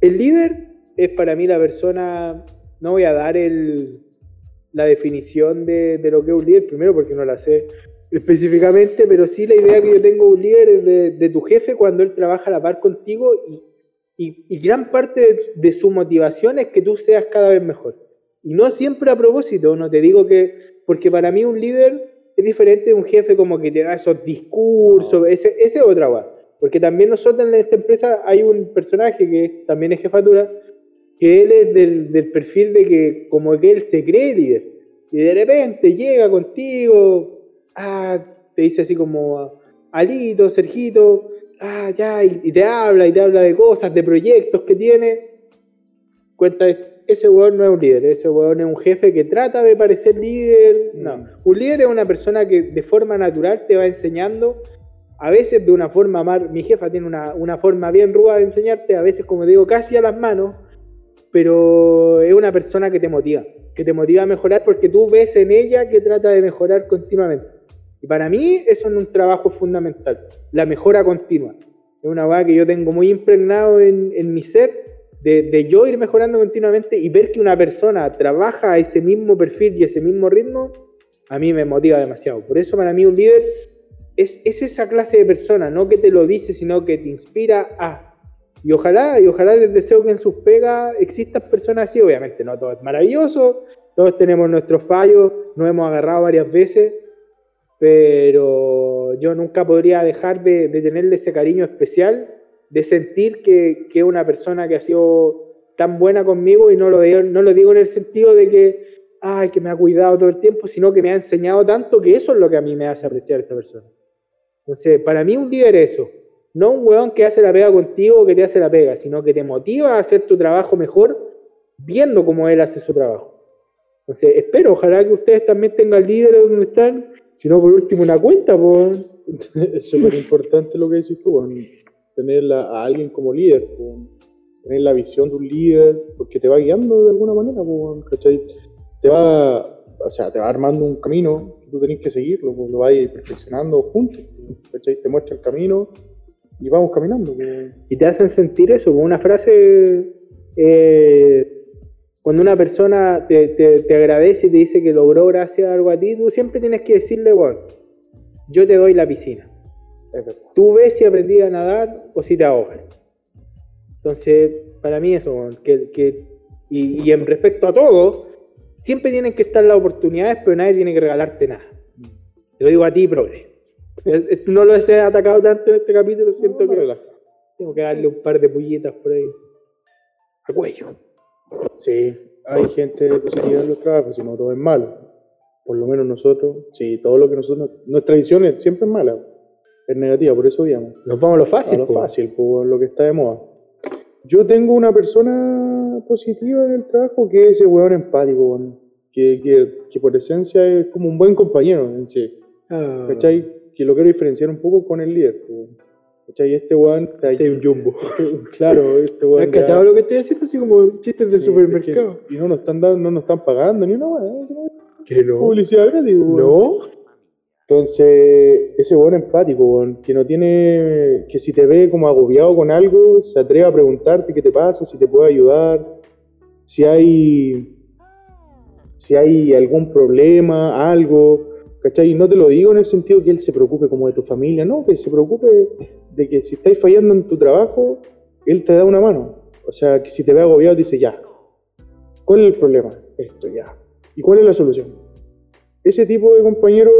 El líder es para mí la persona. No voy a dar el, la definición de, de lo que es un líder, primero porque no la sé específicamente, pero sí la idea que yo tengo de un líder es de, de tu jefe cuando él trabaja a la par contigo y, y- y gran parte de, de su motivación es que tú seas cada vez mejor. Y no siempre a propósito, no te digo que, porque para mí un líder es diferente un jefe como que te da esos discursos, ese, ese es otra cosa. Porque también nosotros en esta empresa hay un personaje que también es jefatura, que él es del, del perfil de que como que él se cree líder. Y de repente llega contigo, ah, te dice así como, Alito, Sergito, ah, ya, y, y te habla, y te habla de cosas, de proyectos que tiene. Cuenta, ese weón no es un líder, ese weón es un jefe que trata de parecer líder. No, Mm. un líder es una persona que de forma natural te va enseñando, a veces de una forma más, mi jefa tiene una, una forma bien ruda de enseñarte, a veces como digo, casi a las manos, pero es una persona que te motiva, que te motiva a mejorar porque tú ves en ella que trata de mejorar continuamente. Y para mí eso es un trabajo fundamental, la mejora continua. Es una cosa que yo tengo muy impregnado en, en mi ser, de, yo ir mejorando continuamente y ver que una persona trabaja a ese mismo perfil y ese mismo ritmo, a mí me motiva demasiado. Por eso para mí un líder es, es esa clase de persona, no que te lo dice, sino que te inspira a... Y ojalá, y ojalá les deseo que en sus pegas existan personas así, obviamente no todo es maravilloso, todos tenemos nuestros fallos, nos hemos agarrado varias veces, pero yo nunca podría dejar de, de tenerle ese cariño especial, de sentir que, que una persona que ha sido tan buena conmigo y no lo, digo, no lo digo en el sentido de que, ay, que me ha cuidado todo el tiempo, sino que me ha enseñado tanto que eso es lo que a mí me hace apreciar a esa persona. Entonces, para mí un líder es eso, no un weón que hace la pega contigo o que te hace la pega, sino que te motiva a hacer tu trabajo mejor viendo cómo él hace su trabajo. Entonces, espero, ojalá que ustedes también tengan líderes donde están, si no, por último, una cuenta, pues. Es súper importante lo que dices tú, weón. Tener la- a alguien como líder, tener la visión de un líder, porque te va guiando de alguna manera, ¿cachai? Te va, o sea, te va armando un camino, que tú tenés que seguirlo, lo vas a perfeccionando juntos, ¿cachai? Te muestra el camino y vamos caminando. Y te hacen sentir eso, con una frase, eh, cuando una persona te, te- te agradece y te dice que logró gracias a algo a ti, tú siempre tienes que decirle, bueno, yo te doy la piscina. Tú ves si aprendí a nadar o si te ahogas. Entonces, para mí eso, que, que- y, y en respecto a todo, siempre tienen que estar las oportunidades, pero nadie tiene que regalarte nada. Te lo digo a ti, progre. No lo he atacado tanto en este capítulo, siento que tengo que darle un par de pullitas por ahí. A cuello. Sí, hay gente positiva en los trabajos, si no todo es malo. Por lo menos nosotros, sí, todo lo que nosotros, nuestra visión siempre es mala, es negativa, por eso odiamos. Nos vamos a lo A fácil. lo po. fácil, por lo que está de moda. Yo tengo una persona positiva en el trabajo que es ese weón empático, weón. que, que, que por esencia es como un buen compañero en sí. Ah, ¿Cachai? Que lo quiero diferenciar un poco con el líder. po. ¿Cachai? Este weón está ahí. Este es un jumbo. Claro, este weón. ¿Has cachado lo que estoy haciendo? Así como chistes de Sí, supermercado. es que- Y no nos están dando, no nos están pagando ni una weón. Que no. Publicidad gratis, weón. No. Entonces, ese weón empático, que no tiene, que si te ve como agobiado con algo, se atreve a preguntarte qué te pasa, si te puede ayudar, si hay, si hay algún problema, algo, ¿cachai? Y no te lo digo en el sentido que él se preocupe como de tu familia, no, que se preocupe de que si estáis fallando en tu trabajo, él te da una mano. O sea, que si te ve agobiado, dice ya. ¿Cuál es el problema? Esto, ya. ¿Y cuál es la solución? Ese tipo de compañero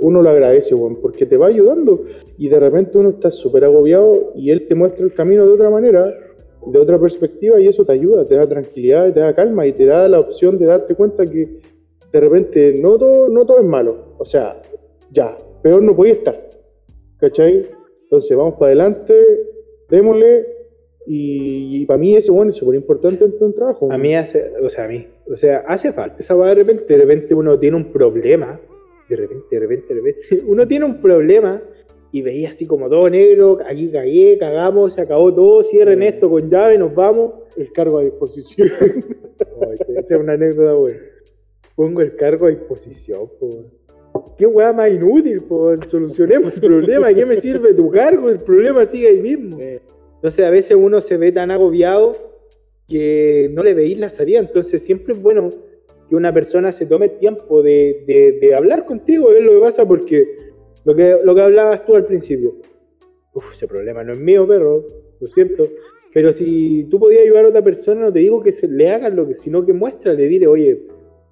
uno lo agradece, weón, porque te va ayudando y de repente uno está súper agobiado y él te muestra el camino de otra manera, de otra perspectiva y eso te ayuda, te da tranquilidad, te da calma y te da la opción de darte cuenta que de repente no todo, no todo es malo, o sea, ya, peor no podía estar, ¿cachai? Entonces vamos para adelante, démosle y, para mí ese bueno es súper importante en tu trabajo. A mí hace, o sea, a mí, o sea, hace falta esa de repente, de repente uno tiene un problema, de repente, de repente, de repente, uno tiene un problema y veía así como todo negro, aquí cagué, cagamos, se acabó todo, cierren esto con llave, nos vamos. el cargo a disposición. Oh, esa es una anécdota buena. Pongo el cargo a disposición, po. Qué weá más inútil, po. Solucionemos el problema. ¿Qué me sirve tu cargo? El problema sigue ahí mismo. Entonces a veces uno se ve tan agobiado que no le veis la salida. Entonces siempre es bueno que una persona se tome el tiempo de, hablar contigo, ver lo que pasa, porque lo que, lo que hablabas tú al principio. Uf, ese problema no es mío, perro, lo siento. Pero si tú podías ayudar a otra persona, no te digo que se, le hagas lo que, sino que muéstrale, dile, oye,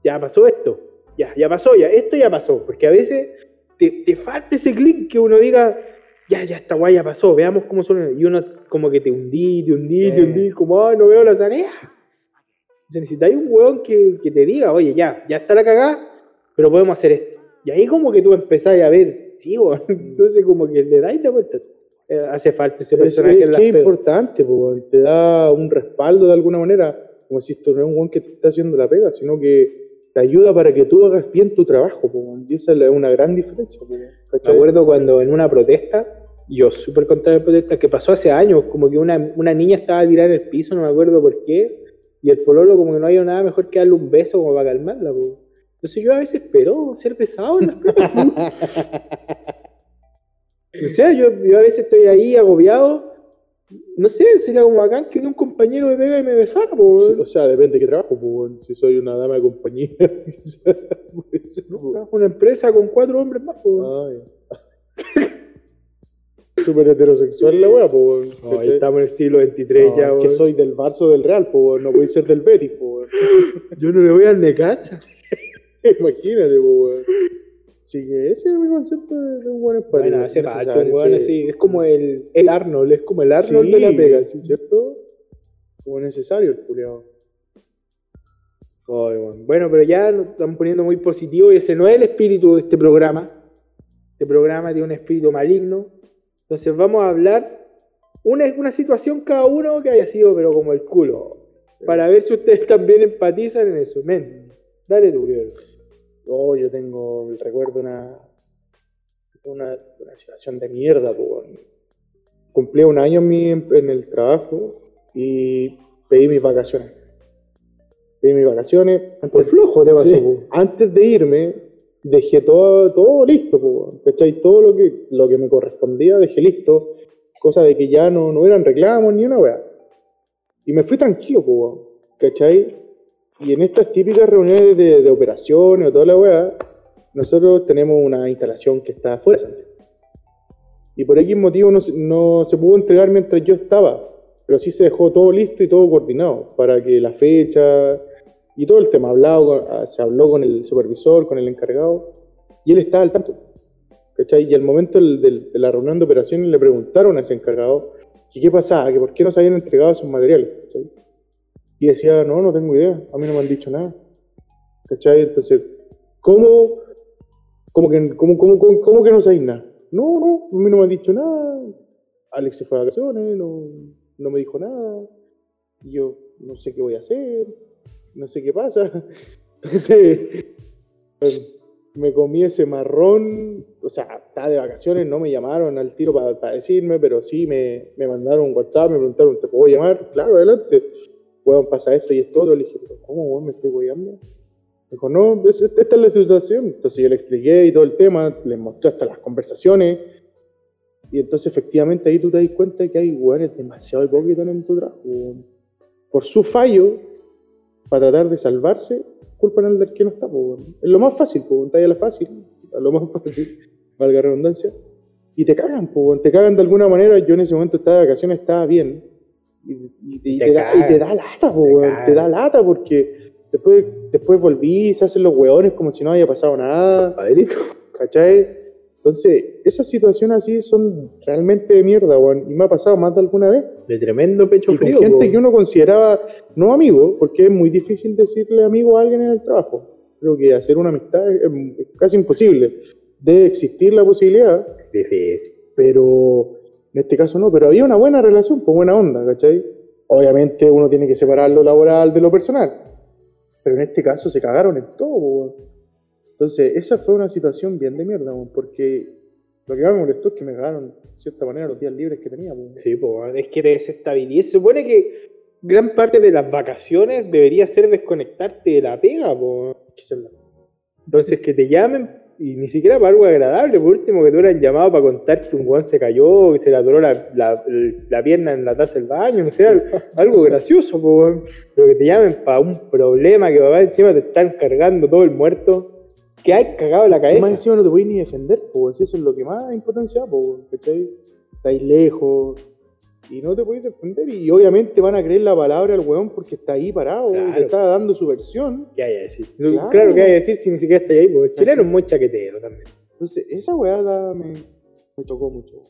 ya pasó esto, ya, ya pasó, ya, esto ya pasó. Porque a veces te, te falta ese clic que uno diga, ya, ya, esta guay ya pasó, veamos cómo son. Y uno como que te hundí, te hundí, te hundí, como, ay, no veo la salida. Entonces necesitáis un hueón que, que te diga, oye, ya, ya está la cagada, pero podemos hacer esto. Y ahí como que tú empezás a ver, sí, weón. Entonces como que le dais la vuelta. Eh, hace falta ese Es, personaje es en las que es importante, po, weón. te da un respaldo de alguna manera, como si esto no es un weón que te está haciendo la pega, sino que te ayuda para que tú hagas bien tu trabajo, weón. y esa es una gran diferencia. weón. Me acuerdo cuando en una protesta, yo súper contra la protesta, que pasó hace años, como que una, una niña estaba tirada en el piso, no me acuerdo por qué, y el pololo como que no había nada mejor que darle un beso como para calmarla. po. Entonces yo a veces espero ser pesado en las pegas. o sea, yo, yo a veces estoy ahí agobiado, no sé, sería como bacán que un compañero me pega y me besara. po. O sea, depende de qué trabajo, po, si soy una dama de compañía. Trabajo en una empresa con cuatro hombres más. po. Ah. Súper heterosexual la wea, po, weón. No, estamos en el siglo XXIII No, ya, es que weón. soy del Barça o del Real, weón. no podéis ser del Betis, po, weón. Yo no le voy al Necaxa. Imagínate, po, weón. Así que ese es mi concepto de, de un buen empate. Bueno, hace falta un weón sí. así. Es como el, el Arnold, es como el Arnold Sí, de la pega, ¿sí? ¿cierto? Como necesario el culiao. Ay, weón. Bueno, pero ya nos estamos poniendo muy positivo y ese no es el espíritu de este programa. Este programa tiene un espíritu maligno. Entonces vamos a hablar una, una situación cada uno que haya sido, pero como el culo. Para ver si ustedes también empatizan en eso. Men, Dale tú, primero. Oh, yo tengo el recuerdo de una, una, una situación de mierda, weón. Cumplí un año en, mi, en el trabajo y pedí mis vacaciones. Pedí mis vacaciones. Antes, Por flojo te pasó, Sí. Antes de irme, dejé todo, todo listo, ¿cachai? Todo lo que, lo que me correspondía dejé listo, cosa de que ya no, no eran reclamos ni una weá. Y me fui tranquilo, po, ¿cachai? Y en estas típicas reuniones de, de operaciones o toda la weá, nosotros tenemos una instalación que está afuera. de. Y por X motivo no, no se pudo entregar mientras yo estaba, pero sí se dejó todo listo y todo coordinado para que la fecha y todo el tema hablado, ah, se habló con el supervisor, con el encargado, y él estaba al tanto. ¿cachai? Y al momento de la reunión de operaciones le preguntaron a ese encargado que qué pasaba, que por qué no se habían entregado esos materiales. ¿cachai? Y decía, no, no tengo idea, a mí no me han dicho nada. ¿Cachai? Entonces, ¿cómo, cómo, que, cómo, cómo, cómo que no sabéis nada? No, no, a mí no me han dicho nada. Alex se fue de vacaciones, no, no me dijo nada. Y yo no sé qué voy a hacer, no sé qué pasa. Entonces, me comí ese marrón, o sea, estaba de vacaciones, no me llamaron al tiro para decirme, pero sí me, me mandaron un WhatsApp, me preguntaron, ¿te puedo llamar? Claro, adelante. Puedo pasar esto y esto otro. Le dije, ¿pero cómo me estoy guiando? Dijo, no, es- esta es la situación. Entonces yo le expliqué y todo el tema, le mostré hasta las conversaciones. Y entonces efectivamente ahí tú te das cuenta que hay weones demasiado hipócritas en tu trabajo. Por su fallo, para tratar de salvarse, culpan al del que no está. po. Es lo más fácil, ahí a la fácil, a lo más fácil, valga la redundancia. Y te cagan, po, te cagan de alguna manera. Yo en ese momento estaba de vacaciones, estaba bien. Y, y- y Te te, da, y te da lata, po, Te da lata porque después, después volví, se hacen los weones como si no haya pasado nada. Padrito. ¿Cachai? Entonces, esas situaciones así son realmente de mierda, weón. Y me ha pasado más de alguna vez. De tremendo pecho Y con frío. gente po. que uno consideraba no amigo, porque es muy difícil decirle amigo a alguien en el trabajo. Creo que hacer una amistad es, es casi imposible. Debe existir la posibilidad, Difícil. pero en este caso no. Pero había una buena relación, pues buena onda, ¿cachai? Obviamente uno tiene que separar lo laboral de lo personal. Pero en este caso se cagaron en todo, weón. Entonces, esa fue una situación bien de mierda, porque lo que más me molestó es que me cagaron, de cierta manera, los días libres que tenía. Sí, pues es que te desestabiliza. Se supone que gran parte de las vacaciones debería ser desconectarte de la pega, pues. Entonces que te llamen y ni siquiera para algo agradable, por último que tú eras llamado para contarte que un guan se cayó, que se le atoró la, la- la pierna en la taza del baño, no sé, algo, algo gracioso, po, weón. pero que te llamen para un problema que papá encima te están cargando todo el muerto, que hay cagado la Y más cabeza. encima no te podéis ni defender, pues eso es lo que más impotencia, pues, ¿cachai? Estáis lejos y no te podéis defender y obviamente van a creer la palabra al weón porque está ahí parado y te está dando su versión. ¿Qué hay a decir? Claro. Claro, ¿qué hay a decir si ni siquiera está ahí? Porque el chileno es muy chaquetero también. Entonces, esa weá da- me, me tocó mucho.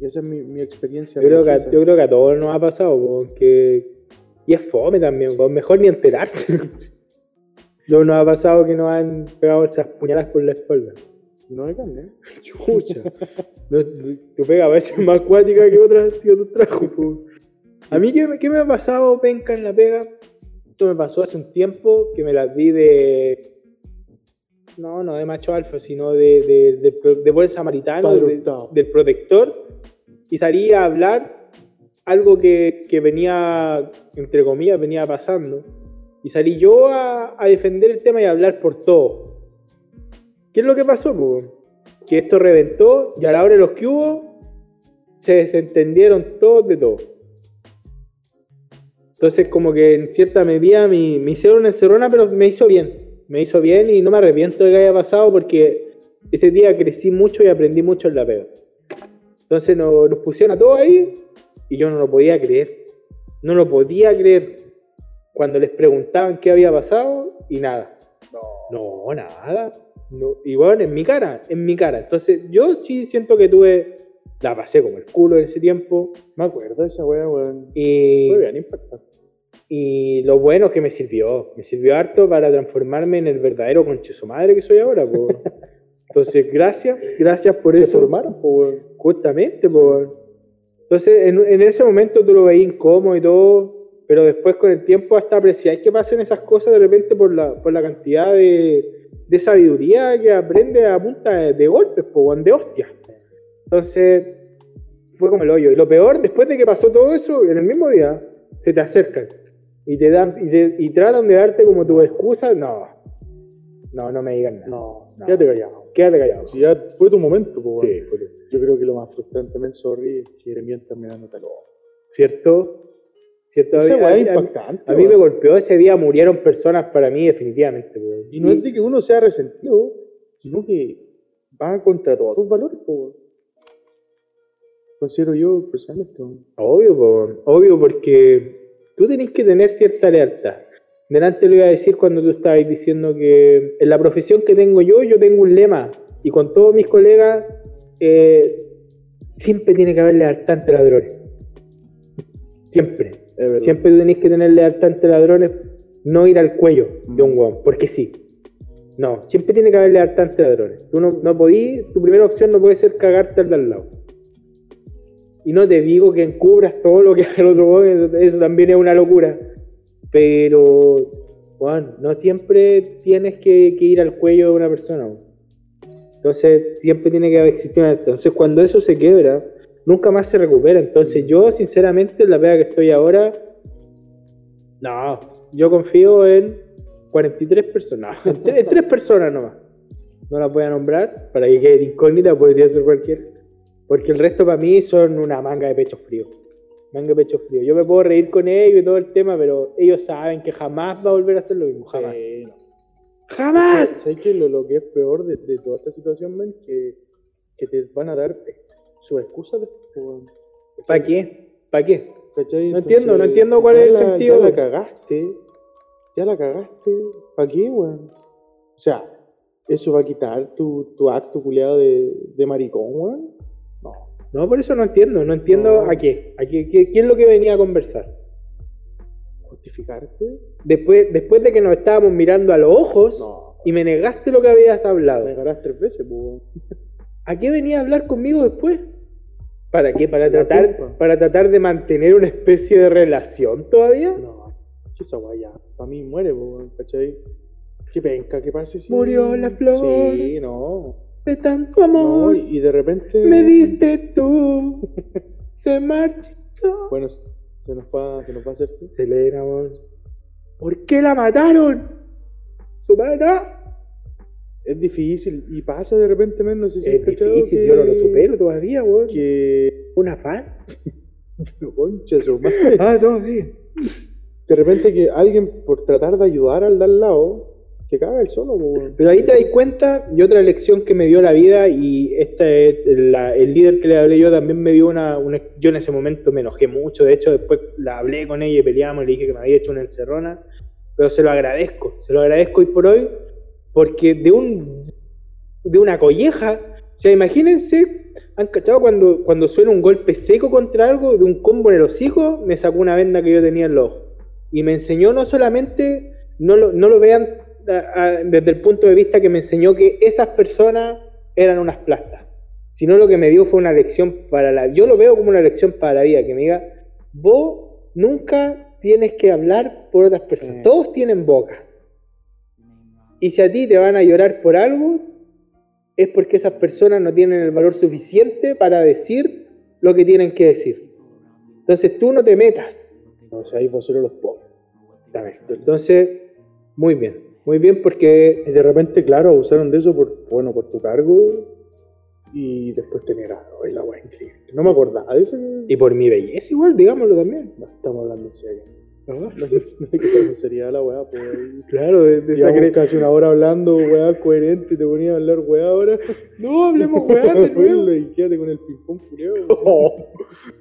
Y esa es mi, mi experiencia. Yo creo, que, a- religiosa. yo creo que a todos nos ha pasado, porque... Y es fome también, mejor ni enterarse. Luego nos ha pasado que nos han pegado esas puñaladas por la espalda. No me carne. Chucha. No, tu pega parece más acuática que otras que otros trabajos. po. A mí, ¿qué, me- ¿qué me ha pasado, penca, en la pega? Esto me pasó hace un tiempo que me las di de... No, no de macho alfa, sino de, de, de, de buen samaritano, de- del protector, y salí a hablar algo que, que venía, entre comillas, venía pasando. Y salí yo a, a defender el tema y a hablar por todo. ¿Qué es lo que pasó? po? Que esto reventó y a la hora de los que hubo, se desentendieron todos de todo. Entonces, como que en cierta medida me, me hicieron una encerrona, pero me hizo bien. Me hizo bien y no me arrepiento de que haya pasado porque ese día crecí mucho y aprendí mucho en la pega. Entonces nos, nos pusieron a todos ahí y yo no lo podía creer. No lo podía creer. Cuando les preguntaban qué había pasado y nada. No, nada. No, y bueno, en mi cara, en mi cara. Entonces yo sí siento que tuve, la pasé como el culo en ese tiempo. Me acuerdo de esa weá, weón. Y, Fue bien impactante. y lo bueno que me sirvió. Me sirvió harto para transformarme en el verdadero conche su madre que soy ahora. po. Entonces, gracias, gracias por eso. weón. Justamente, po. Entonces, en, en ese momento tú lo veías incómodo y todo, pero después con el tiempo hasta apreciáis que pasen esas cosas de repente por la, por la cantidad de, de sabiduría que aprende a punta de, de golpes, po, de hostias. Entonces, fue como el hoyo. Y lo peor, después de que pasó todo eso, en el mismo día, se te acercan y te dan y, te- y tratan de darte como tu excusa. No, no, no me digan nada. No, No. quédate callado. Quédate callado. Si ya fue tu momento, pues, Sí, Yo creo que lo más frustrante, men, sorry, es que mientras me dan otra ¿Cierto? ¿Cierto? Esa A mí- a- es a- impactante. A mí me weón. golpeó ese día, murieron personas para mí definitivamente. Y no es de que uno sea resentido, sino que va contra todos tus valores, pues. weón. Considero yo personalmente. Obvio, obvio, porque tú tenés que tener cierta lealtad. Delante lo iba a decir cuando tú estabas diciendo que en la profesión que tengo yo, yo tengo un lema, y con todos mis colegas, eh, siempre tiene que haber lealtad entre ladrones. Siempre. Siempre tú tenés que tener lealtad entre ladrones, no ir al cuello de un hueón, porque sí. No, siempre tiene que haber lealtad entre ladrones. Tú no, no tu primera opción no puede ser cagarte al de al lado. Y no te digo que encubras todo lo que hace el otro hueón, eso también es una locura. Pero, Juan, no siempre tienes que, ir al cuello de una persona. Entonces, siempre tiene que existir una. Entonces, cuando eso se quiebra, nunca más se recupera. Entonces, yo, sinceramente, en la pega que estoy ahora, no, yo confío en 43 personas. En tres, tres personas nomás. No las voy a nombrar para que quede incógnita, podría ser cualquiera. Porque el resto para mí son una manga de pecho frío. Manga de pecho frío. Yo me puedo reír con ellos y todo el tema, pero ellos saben que jamás va a volver a hacer lo mismo. Jamás. No. ¡Jamás! ¿Sabes qué? Lo, lo que es peor de, de toda esta situación, men? Que, que te van a dar sus excusas después, weón. ¿Para qué? ¿Para qué? ¿Cachai? No entiendo, no entiendo cuál es el la- sentido. Ya la cagaste. Ya la cagaste. ¿Para qué, weón? O sea, ¿eso va a quitar tu, tu acto culiado de, de maricón, weón? No. No, por eso no entiendo. No entiendo No. a qué. ¿A qué, qué, qué es lo que venía a conversar? ¿Justificarte? Después, después de que nos estábamos mirando a los ojos No. y me negaste lo que habías hablado. Me ganas tres veces, pues, weón. ¿A qué venía a hablar conmigo después? ¿Para qué? ¿Para tratar, culpa. para tratar de mantener una especie de relación todavía? No. ¿Qué esa weá ya? Para mí muere. ¿Cachai? Qué penca, ¿qué pasa si... Murió la flor. Sí, no. De tanto amor y y de repente... me diste tú. Se marchitó. Bueno, se nos va, se nos va a hacer... Selena, amor. ¿Por qué la mataron? Su madre. Es difícil y pasa de repente, men, no sé si Es difícil, que- yo no lo supero todavía, weón. Que... ¿Una fan? Concha su madre. Ah, no, sí. De repente que alguien, por tratar de ayudar al de al lado, se caga el solo, weón. Pero ahí te das cuenta, y otra lección que me dio la vida, y esta es la- el líder que le hablé yo también me dio una, Yo en ese momento me enojé mucho, de hecho después la hablé con ella y peleamos, y le dije que me había hecho una encerrona, pero se lo agradezco, se lo agradezco hoy por hoy, porque de un de una colleja, o sea, imagínense, han cachado cuando, cuando suena un golpe seco contra algo, de un combo en el hocico, me sacó una venda que yo tenía en los ojos. Y me enseñó no solamente, no lo, no lo vean a- a- desde el punto de vista que me enseñó que esas personas eran unas plastas, sino lo que me dio fue una lección para la Yo lo veo como una lección para la vida, que me diga, vos nunca tienes que hablar por otras personas, todos tienen boca. Y si a ti te van a llorar por algo, es porque esas personas no tienen el valor suficiente para decir lo que tienen que decir. Entonces tú no te metas. O sea, ahí vosotros los pobres. Entonces, muy bien, muy bien porque de repente, claro, abusaron de eso por, bueno, por tu cargo y después te negaron. Ay, la increíble. No me acordaba de eso. y por mi belleza igual, digámoslo también. No, estamos hablando en serio. ¿No? Seriedad la weá, pues. Claro, de, de esa casi una hora hablando, weá, coherente, te ponía a hablar weá ahora. No, hablemos weá de nuevo. y quédate con el ping-pong culeo. Oh,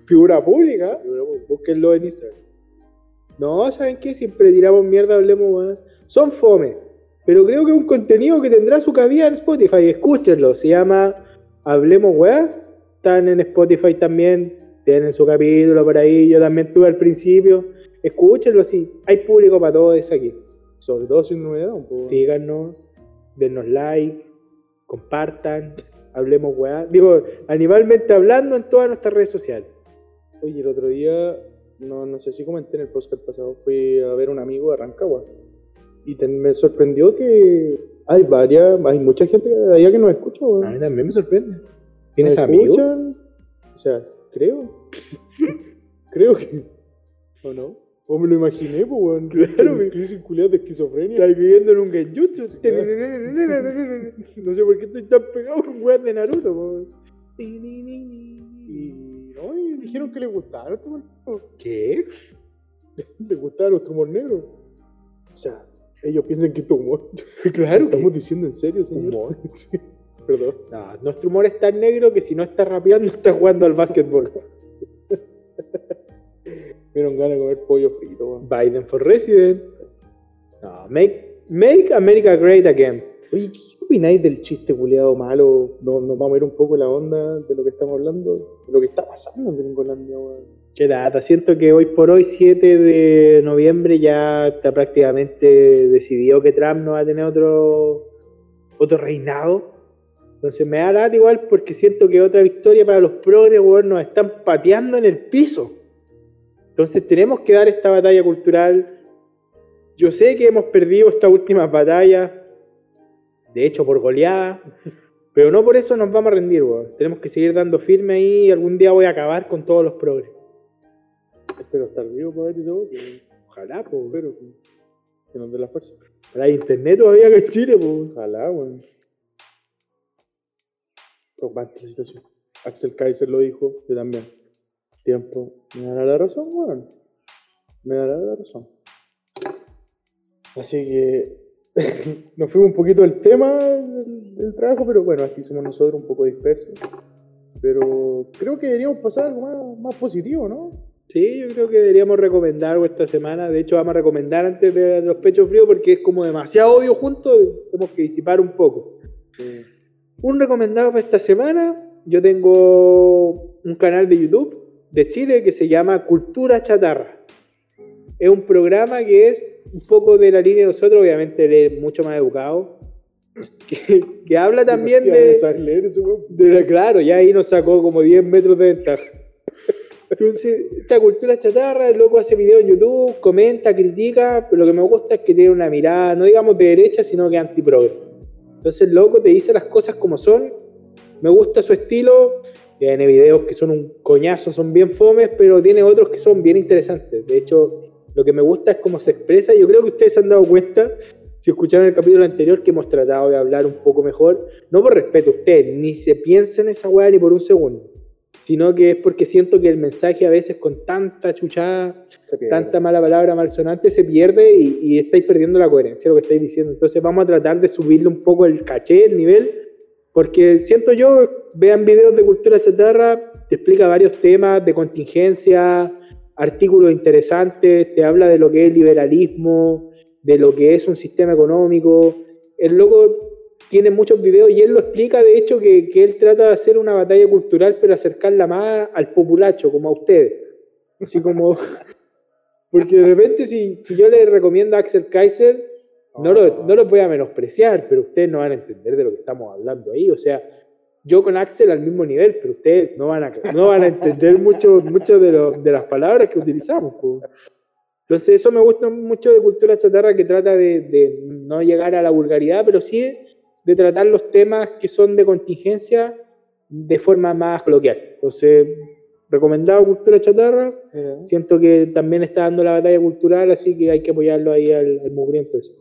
figura pública. Búsquenlo en Instagram. No, ¿saben qué? Siempre tiramos mierda, hablemos weá. Son fome. Pero creo que es un contenido que tendrá su cabida en Spotify. Escúchenlo. Se llama Hablemos Weas. Están en Spotify también. Tienen su capítulo por ahí. Yo también tuve al principio. Escúchenlo, sí. Hay público para todo eso aquí. Sobre todo sin novedad, un poco. Síganos, denos like, compartan, hablemos weá. Digo, animalmente hablando en todas nuestras redes sociales. Oye, el otro día no, no sé si comenté en el podcast pasado, fui a ver a un amigo de Rancagua. Y te- me sorprendió que hay varias, hay mucha gente de allá que nos escucha, weón. A mí también me sorprende. ¿Tienes ¿Nos amigos? escuchan? O sea, creo. creo que. ¿O no? O me lo imaginé, pues, weón. Claro, Con crisis culiada de esquizofrenia. Estás viviendo en un genjutsu. No sé por qué estoy tan pegado con weas de Naruto. po. Y, no, y dijeron que les gustaba. ¿Qué? Les gustaba nuestro humor negro. O sea, ellos piensan que es humor. Claro Estamos diciendo en serio, señor. Humor. Sí. Perdón. No, nuestro humor es tan negro que si no está rapeando, está jugando al básquetbol. Ganas de comer pollo frito, weón. Biden for President. No, make, make America Great Again. Oye, ¿qué opináis del chiste culiado malo? Nos, nos vamos a ir un poco la onda de lo que estamos hablando, de lo que está pasando en Gringolandia, weón. Qué lata, siento que hoy por hoy, 7 de noviembre, ya está prácticamente decidido que Trump no va a tener otro, otro reinado. Entonces me da lata igual porque siento que otra victoria para los progres, weón, nos están pateando en el piso. Entonces tenemos que dar esta batalla cultural. Yo sé que hemos perdido esta última batalla, de hecho por goleada, pero no por eso nos vamos a rendir, weón. Tenemos que seguir dando firme ahí y algún día voy a acabar con todos los progres. Espero estar vivo para ver eso, Ojalá, pues. espero que, nos dé la fuerza. Pero hay internet todavía acá en Chile, pues. Ojalá, weón. Situación. Axel Kaiser lo dijo, yo también. Tiempo. Me dará la razón, weón. Me dará la razón. Así que nos fuimos un poquito del tema del, del trabajo, pero bueno, así somos nosotros un poco dispersos. Pero creo que deberíamos pasar algo más, más positivo, ¿no? Sí, yo creo que deberíamos recomendar algo esta semana. De hecho, vamos a recomendar antes de los pechos fríos porque es como demasiado odio juntos. Tenemos que disipar un poco. Un recomendado para esta semana. Yo tengo un canal de YouTube de Chile que se llama Cultura Chatarra. Es un programa que es un poco de la línea de nosotros, obviamente él es mucho más educado. Que, que habla también de, ¿Sabes leer weón? de la- claro, ya ahí nos sacó como 10 metros de ventaja. Entonces, esta cultura chatarra, el loco hace videos en YouTube, comenta, critica, pero lo que me gusta es que tiene una mirada, no digamos de derecha, sino que antiprogre. Entonces, el loco te dice las cosas como son, me gusta su estilo, tiene videos que son un coñazo, son bien fomes, pero tiene otros que son bien interesantes. De hecho, lo que me gusta es cómo se expresa, yo creo que ustedes se han dado cuenta, si escucharon el capítulo anterior, que hemos tratado de hablar un poco mejor, no por respeto a ustedes, ni se piensa en esa weá ni por un segundo, sino que es porque siento que el mensaje a veces con tanta chuchada, tanta mala palabra malsonante se pierde y, y estáis perdiendo la coherencia de lo que estáis diciendo. Entonces vamos a tratar de subirle un poco el caché, el nivel, porque siento yo, vean videos de cultura chatarra, te explica varios temas de contingencia, artículos interesantes, te habla de lo que es liberalismo, de lo que es un sistema económico. El loco tiene muchos videos y él lo explica, de hecho, que, que él trata de hacer una batalla cultural, pero acercarla más al populacho, como a ustedes. Así como... Porque de repente si, si yo les recomiendo a Axel Kaiser, no lo, no lo voy a menospreciar, pero ustedes no van a entender de lo que estamos hablando ahí. O sea, yo con Axel al mismo nivel, pero ustedes no van a, no van a entender mucho, mucho de, lo- de las palabras que utilizamos. po. Entonces eso me gusta mucho de Cultura Chatarra, que trata de, de no llegar a la vulgaridad, pero sí de tratar los temas que son de contingencia de forma más coloquial. Entonces, recomendado Cultura Chatarra. Mira. Siento que también está dando la batalla cultural, así que hay que apoyarlo ahí al, al mugriento ese.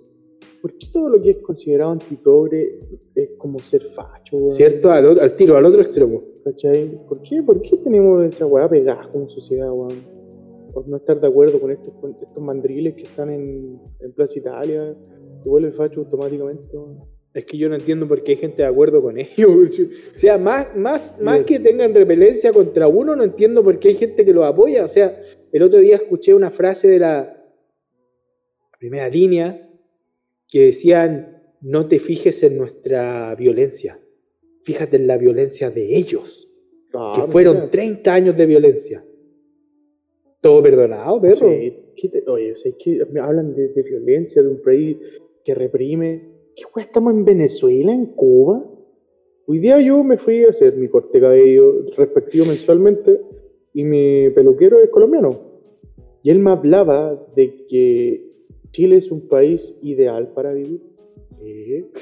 ¿Por qué todo lo que es considerado antiprogre es como ser facho, weón? ¿Cierto? Al, tiro, al otro extremo. ¿Cachai? ¿Por qué, ¿Por qué tenemos esa weá pegada como sociedad, weón? Por no estar de acuerdo con estos, con estos mandriles que están en, en Plaza Italia, que vuelve facho automáticamente, weón. Es que yo no entiendo por qué hay gente de acuerdo con ellos. O sea, más, más, más que tengan repelencia contra uno, no entiendo por qué hay gente que los apoya. O sea, el otro día escuché una frase de la primera línea que decían, no te fijes en nuestra violencia, fíjate en la violencia de ellos, Ah, que fueron mira. 30 años de violencia. Todo perdonado, perro. Sí, ¿qué te- oye, o sea, que me hablan de, de violencia, de un país que reprime. ¿Qué weá estamos en Venezuela, en Cuba? Hoy día yo me fui a hacer mi corte de cabello respectivo mensualmente y mi peluquero es colombiano. Y él me hablaba de que Chile es un país ideal para vivir.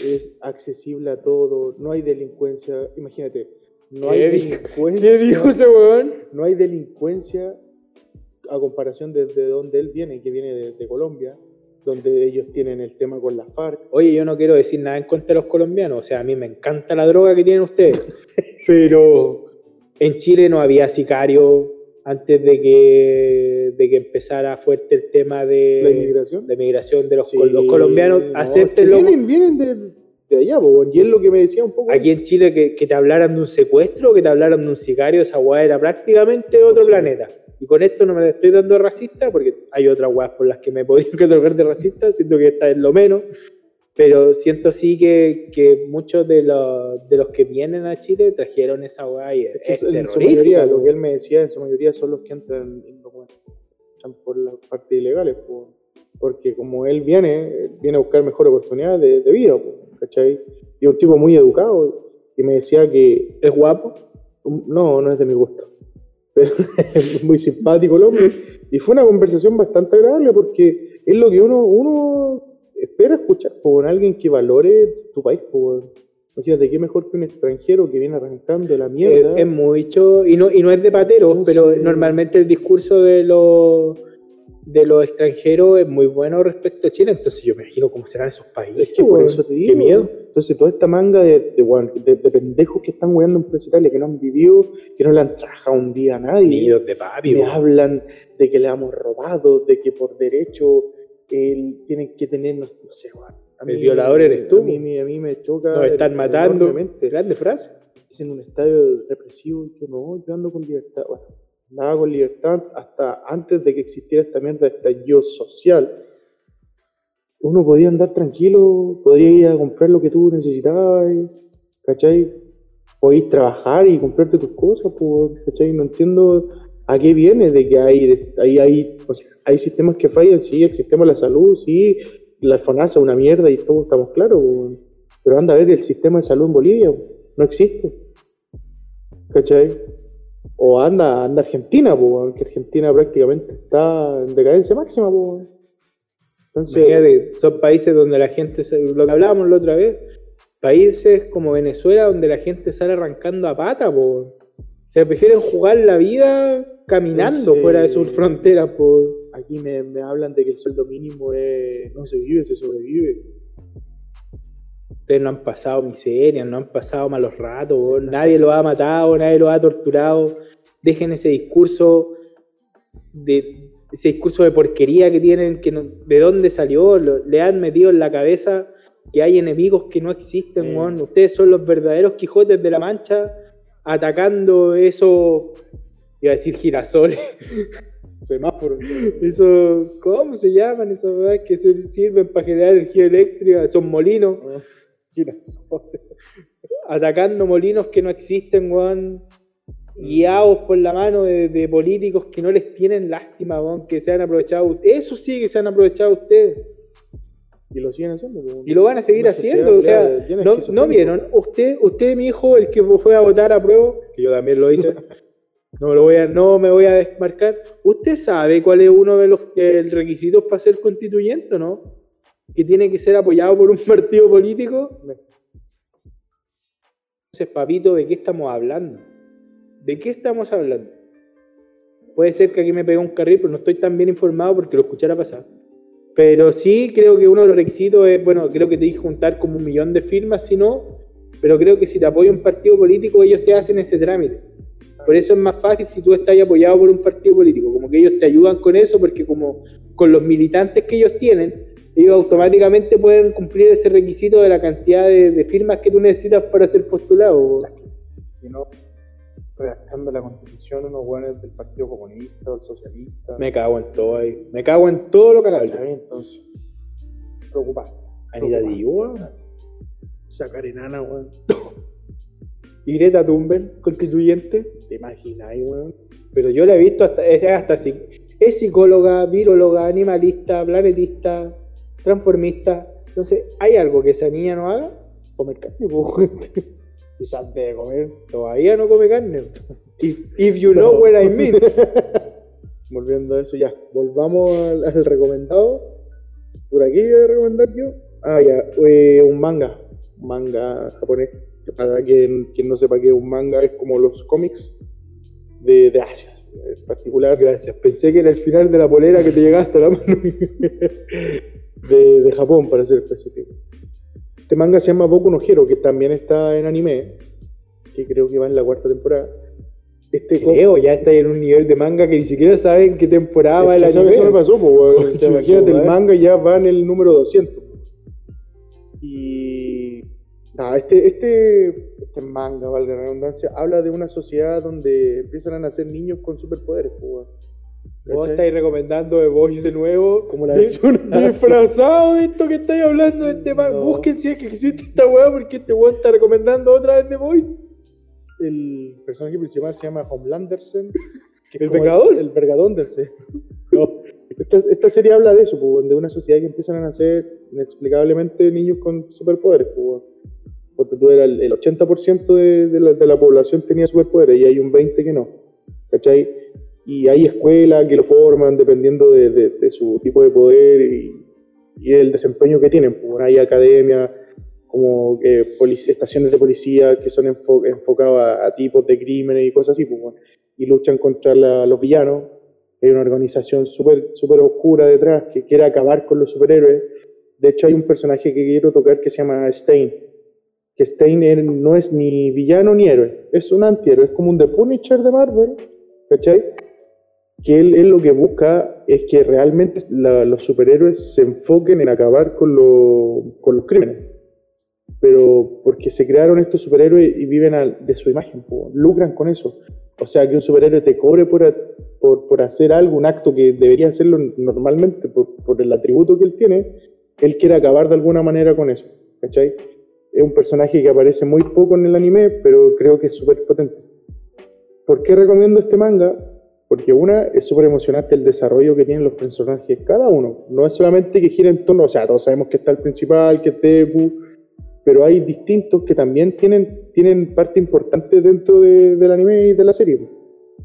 Es accesible a todo, no hay delincuencia. Imagínate, no hay delincuencia. ¿Qué dijo ese weón? No hay delincuencia a comparación desde donde él viene, que viene de, de Colombia, donde ellos tienen el tema con la FARC. Oye, yo no quiero decir nada en contra de los colombianos, o sea, a mí me encanta la droga que tienen ustedes, pero en Chile no había sicario antes de que, de que empezara fuerte el tema de La inmigración. de migración de los, Sí, col- los colombianos, no, acéptenlo. es que Vienen, vienen de, de allá, po, y es lo que me decía un poco. Aquí en Chile que, que te hablaran de un secuestro, que te hablaran de un sicario, esa weá era prácticamente de otro Sí. planeta. Y con esto no me la estoy dando racista, porque hay otras weas por las que me podría catalogar de racista, siento que esta es lo menos. Pero siento sí que, que muchos de los, de los que vienen a Chile trajeron esa weá y es, Es en su mayoría, lo que él me decía, en su mayoría son los que entran por las partes ilegales, po, porque como él viene, viene a buscar mejor oportunidad de, de vida, po, ¿cachai? Y un tipo muy educado, y me decía que, ¿Es guapo? um, no, no es de mi gusto, pero es muy simpático el hombre, y fue una conversación bastante agradable, porque es lo que uno, uno espera escuchar, por alguien que valore tu país, po. Imagínate, qué mejor que un extranjero que viene arrancando la mierda. Es, es mucho, y no, y no es de pateros, No pero normalmente el discurso de los de los extranjeros es muy bueno respecto a Chile, entonces yo me imagino cómo serán esos países. Es que por eso te digo. Qué miedo. Entonces, toda esta manga de, de, weón, de- de pendejos que están weando empresariales, que no han vivido, que no le han trabajado un día a nadie, Nidos de papi, me hablan de que le hemos robado, de que por derecho él tienen que tener, no, no sé. A El violador eres tú. A mí, me- a mí me choca. Nos están matando. Grande frase. Es en un estadio represivo, yo no, yo ando con libertad. Bueno, andaba con libertad hasta antes de que existiera esta mierda de estallido social. Uno podía andar tranquilo, podía ir a comprar lo que tú necesitabas, ¿cachai? Podías trabajar y comprarte tus cosas, pues, ¿cachai? No entiendo a qué viene de que hay, hay, hay, hay sistemas que fallan, sí, el sistema de la salud, sí, la FONASA es una mierda y todos estamos claros, pero anda a ver el sistema de salud en Bolivia, no existe. ¿Cachai? O anda, anda Argentina, pues, que Argentina prácticamente está en decadencia máxima. Entonces, son países donde la gente, lo que hablábamos la otra vez, países como Venezuela donde la gente sale arrancando a pata, po. Se prefieren jugar la vida caminando fuera de sus fronteras, po. aquí me, me hablan de que el sueldo mínimo es, no se vive, se sobrevive. Ustedes no han pasado miseria, no han pasado malos ratos, nadie los ha matado, nadie los ha torturado. Dejen ese discurso de ese discurso de porquería que tienen, que no- de dónde salió, Lo- le han metido en la cabeza que hay enemigos que no existen, weón. Ustedes son los verdaderos Quijotes de la Mancha atacando esos, iba a decir girasoles, Semáforo. esos, ¿cómo se llaman esas weas que sirven para generar energía eléctrica? Esos molinos, atacando molinos que no existen, weón. Guiados por la mano de, de políticos que no les tienen lástima, weón, que se han aprovechado. Eso sí que se han aprovechado ustedes. Y lo siguen haciendo. Y lo van a seguir haciendo. O sea, de no. ¿no vieron? Usted, usted, mi hijo, el que fue a votar a prueba, que yo también lo hice. No, lo voy a, no me voy a desmarcar. ¿Usted sabe cuál es uno de los eh, requisitos para ser constituyente, no? Que tiene que ser apoyado por un partido político. Entonces, papito, ¿de qué estamos hablando? ¿De qué estamos hablando? Puede ser que aquí me pegue un carril, pero no estoy tan bien informado porque lo escuchara pasar. Pero sí creo que uno de los requisitos es, bueno, creo que te dije juntar como un millón de firmas, si no, pero creo que si te apoya un partido político, ellos te hacen ese trámite. Por eso es más fácil si tú estás apoyado por un partido político, como que ellos te ayudan con eso, porque como con los militantes que ellos tienen, ellos automáticamente pueden cumplir ese requisito de la cantidad de, de firmas que tú necesitas para ser postulado. Si no, redactando la constitución unos buenos del Partido Comunista o el Socialista. Me cago en todo ahí. Me cago en todo lo que bien, entonces. Preocupante. Anita. Sacar enana, weón. Y Greta Thunberg, constituyente. ¿Te imagináis, weón? Pero yo la he visto hasta, es hasta así. Es psicóloga, viróloga, animalista, planetista, transformista. Entonces, ¿hay algo que esa niña no haga? Comer carne, pues. Quizás debe comer. Todavía no come carne. If, if you know what I mean. volviendo a eso, ya, volvamos al, al recomendado. Por aquí voy a recomendar yo. Ah, ya, eh, un manga, un manga japonés. Para quien, quien no sepa qué es un manga, es como los cómics de, Asia. En particular, Gracias. Pensé que era el final de la polera que te llegaste a la mano. de, de Japón, para ser específico. Este manga se llama Boku no Hero, que también está en anime, que creo que va en la cuarta temporada. Este Creo, ya está en un nivel de manga que ni siquiera saben qué temporada va el anime. eso me pasó, pues, Imagínate, el manga ya va en el número 200. Y. nada, este, este, este manga, valga la redundancia, habla de una sociedad donde empiezan a nacer niños con superpoderes, pues. Vos estáis recomendando The Voice de nuevo. Como la versión disfrazado de esto que estáis hablando de este manga. No. Busquen si es que existe esta weá porque este weón está recomendando otra vez The Voice. El personaje principal se llama Homelandersen. que ¿El como Vengador? El, Vergadondersen. No. Esta, esta serie habla de eso, pues, de una sociedad que empiezan a nacer inexplicablemente niños con superpoderes. Porque tú eras el, el 80% de, la, de la población tenía superpoderes y hay un 20% que no. ¿Cachai? Y hay escuelas que lo forman dependiendo de, de- su tipo de poder y, el desempeño que tienen. Pues, hay academias como polic- estaciones de policía que son enfo- enfocadas a, tipos de crímenes y cosas así, pues, y luchan contra los villanos. Hay una organización súper super oscura detrás que quiere acabar con los superhéroes. De hecho, hay un personaje que quiero tocar que se llama Stein. Que Stein no es ni villano ni héroe, es un antihéroe, es como un The Punisher de Marvel, ¿cachai? Que él, él lo que busca es que realmente los superhéroes se enfoquen en acabar con, lo- con los crímenes pero porque se crearon estos superhéroes y viven de su imagen, lucran con eso. O sea, que un superhéroe te cobre por hacer algo, un acto que debería hacerlo normalmente por, por el atributo que él tiene, él quiere acabar de alguna manera con eso, ¿cachai? Es un personaje que aparece muy poco en el anime, pero creo que es súper potente. ¿Por qué recomiendo este manga? Porque una, es súper emocionante el desarrollo que tienen los personajes, cada uno. No es solamente que gira en torno, o sea, todos sabemos que está el principal, que es Deku, pero hay distintos que también tienen, tienen parte importante dentro de- del anime y de la serie.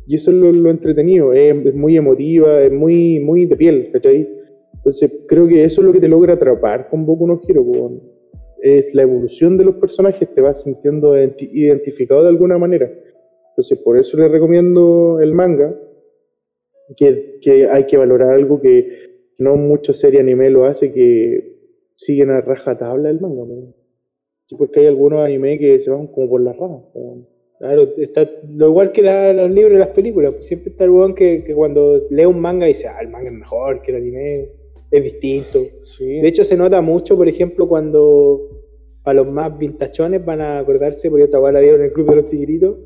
Y eso es lo, lo entretenido, es, es muy emotiva, es muy, muy de piel, ¿cachai? Entonces creo que eso es lo que te logra atrapar con Boku no Hero. Es la evolución de los personajes, te vas sintiendo identi- identificado de alguna manera. Entonces por eso les recomiendo el manga, que, que hay que valorar algo que no muchas series anime lo hace, que siguen a rajatabla el manga. porque hay algunos anime que se van como por las ramas. po. Claro, está lo igual que la- los libros y las películas. pues siempre está el weón que, que cuando lee un manga dice, ah, el manga es mejor que el anime, es distinto. Sí, De hecho, se nota mucho, por ejemplo, cuando a los más vintachones van a acordarse, porque esta la dieron en el Club de los Tigritos,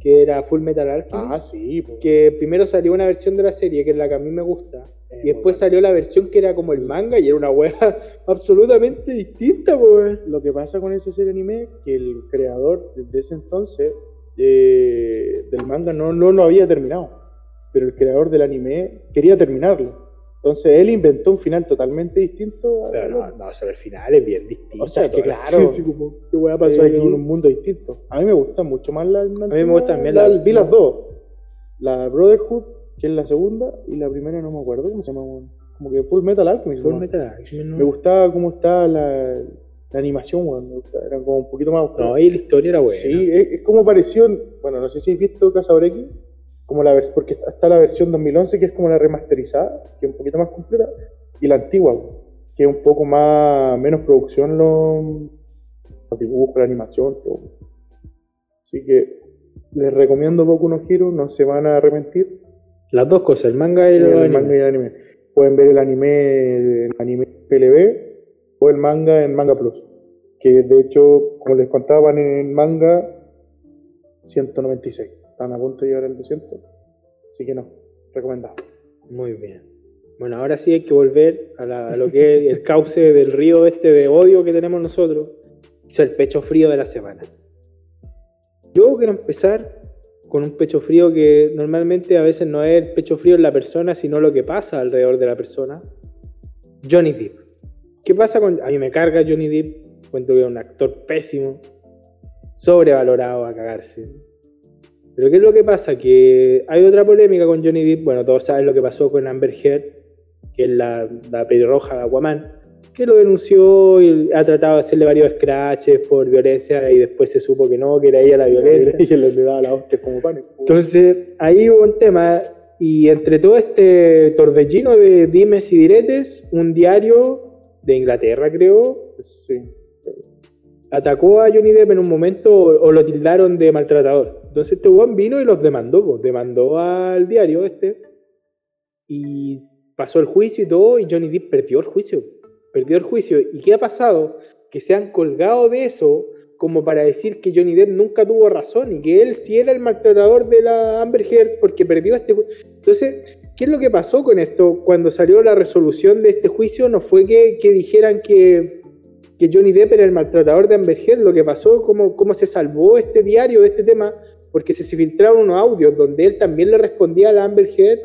que era Full Metal Alchemist. ah, sí. que primero salió una versión de la serie, que es la que a mí me gusta, Eh, y después salió la versión que era como el manga, y era una wea absolutamente distinta, pues. Lo que pasa con esa serie anime, que el creador desde ese entonces eh, del manga no, no lo había terminado, pero el creador del anime quería terminarlo. Entonces él inventó un final totalmente distinto. a- Pero no, no, sobre el final es bien distinto. O sea, que claro. Sí, como, ¿qué wea pasó pasó aquí? en un mundo distinto. A mí me gusta mucho más la. la me gusta también la, la- Vi las dos. La Brotherhood, que es la segunda, y la primera no me acuerdo cómo se llama. Como que Full Metal Alchemist. Full ¿no? Metal Alchemist, ¿no? Me gustaba cómo estaba la, animación, weón. Gustaba, Era como un poquito más oscura. No, y la historia era buena. Sí, es, es como pareció. Bueno, no sé si habéis visto Casa Oreki. Como la vers- porque está, la versión 2011 que es como la remasterizada, que es un poquito más completa, y la antigua, que es un poco más menos producción los, los dibujos, la animación, todo. Así que les recomiendo Boku no Hero, no se van a arrepentir. Las dos cosas, el manga y el, El anime. manga y el anime. Pueden ver el anime en anime PLB o el manga en Manga Plus. Que de hecho, como les contaban en el manga, 196. Están a punto de llegar al 200. Así que no, recomendado. Muy bien. Bueno, ahora sí hay que volver a, lo que es el cauce del río este de odio que tenemos nosotros. Es el pecho frío de la semana. Yo quiero empezar con un pecho frío que normalmente a veces no es el pecho frío en la persona, sino lo que pasa alrededor de la persona. Johnny Depp. ¿Qué pasa con.? A mí me carga Johnny Depp. Encuentro que es un actor pésimo. Sobrevalorado a cagarse. Pero ¿qué es lo que pasa? Que hay otra polémica con Johnny Depp. Bueno, todos saben lo que pasó con Amber Heard, que es la, la pelirroja de Aquaman, que lo denunció y ha tratado de hacerle varios scratches por violencia y después se supo que no, que era ella la violenta. Y le daba la hostia como po. Entonces, ahí hubo un tema, y entre todo este torbellino de dimes y diretes, un diario de Inglaterra, creo, Sí. atacó a Johnny Depp en un momento o, o lo tildaron de maltratador. Entonces este weón vino y los demandó, pues, demandó al diario este, y pasó el juicio y todo, y Johnny Depp perdió el juicio. Perdió el juicio. ¿Y qué ha pasado? Que se han colgado de eso como para decir que Johnny Depp nunca tuvo razón y que él sí era el maltratador de la Amber Heard porque perdió este ju- Entonces, ¿qué es lo que pasó con esto? Cuando salió la resolución de este juicio no fue que, que dijeran que, que Johnny Depp era el maltratador de Amber Heard, lo que pasó, cómo, cómo se salvó este diario de este tema, porque se, filtraron unos audios donde él también le respondía a la Amber Heard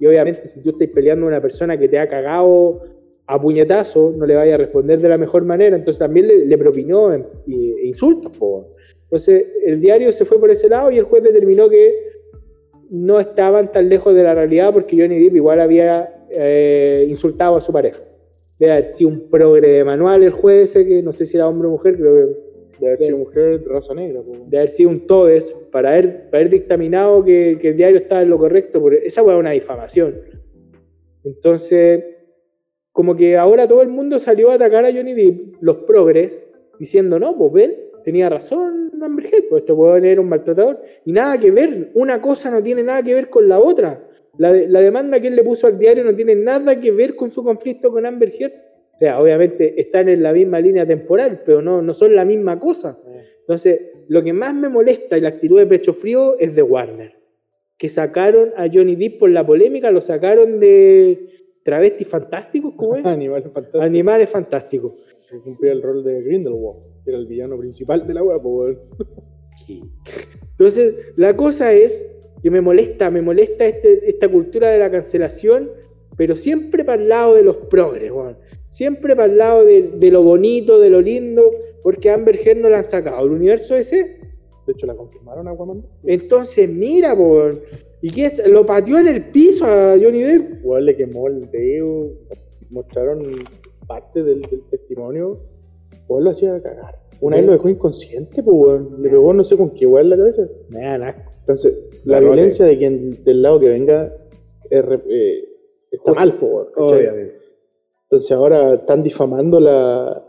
y obviamente si tú estás peleando a una persona que te ha cagado a puñetazo, no le vaya a responder de la mejor manera, entonces también le, propinó eh, insultos. po. Entonces el diario se fue por ese lado y el juez determinó que no estaban tan lejos de la realidad porque Johnny Depp igual había eh, insultado a su pareja. Debe haber un progre de manual el juez ese, que no sé si era hombre o mujer, creo que De haber sido mujer de raza negra. po. de haber sido un todes para haber, para haber dictaminado que, que el diario estaba en lo correcto, porque esa fue una difamación. Entonces, como que ahora todo el mundo salió a atacar a Johnny Depp, los progres, diciendo, no, pues ven, tenía razón Amber Heard, pues este weón era un maltratador, y nada que ver, una cosa no tiene nada que ver con la otra. La, de- la demanda que él le puso al diario no tiene nada que ver con su conflicto con Amber Heard. Sea, obviamente están en la misma línea temporal, pero no, no son la misma cosa. Entonces, lo que más me molesta y la actitud de pecho frío es de Warner. Que sacaron a Johnny Depp por la polémica, lo sacaron de travestis fantásticos, ¿cómo es? Animales fantásticos. Animales fantásticos. que cumplía el rol de Grindelwald, que era el villano principal de la web. Entonces, la cosa es que me molesta, me molesta este- esta cultura de la cancelación, pero siempre para el lado de los progres, weón. Siempre para el lado de, de lo bonito, de lo lindo, porque Amber Heard no la han sacado. El universo ese De hecho, la confirmaron a Aquaman. Entonces, mira, por. ¿Y qué es? Lo pateó en el piso a Johnny Depp. Igual le quemó el dedo, mostraron parte del, del testimonio. Igual lo hacía cagar. Una vez lo dejó inconsciente, pues, weón. Le pegó no sé con qué weón en la cabeza. Dan asco. Entonces, la violencia de quien del lado que venga es eh, está mal, pues, weón. Entonces ahora están difamando la,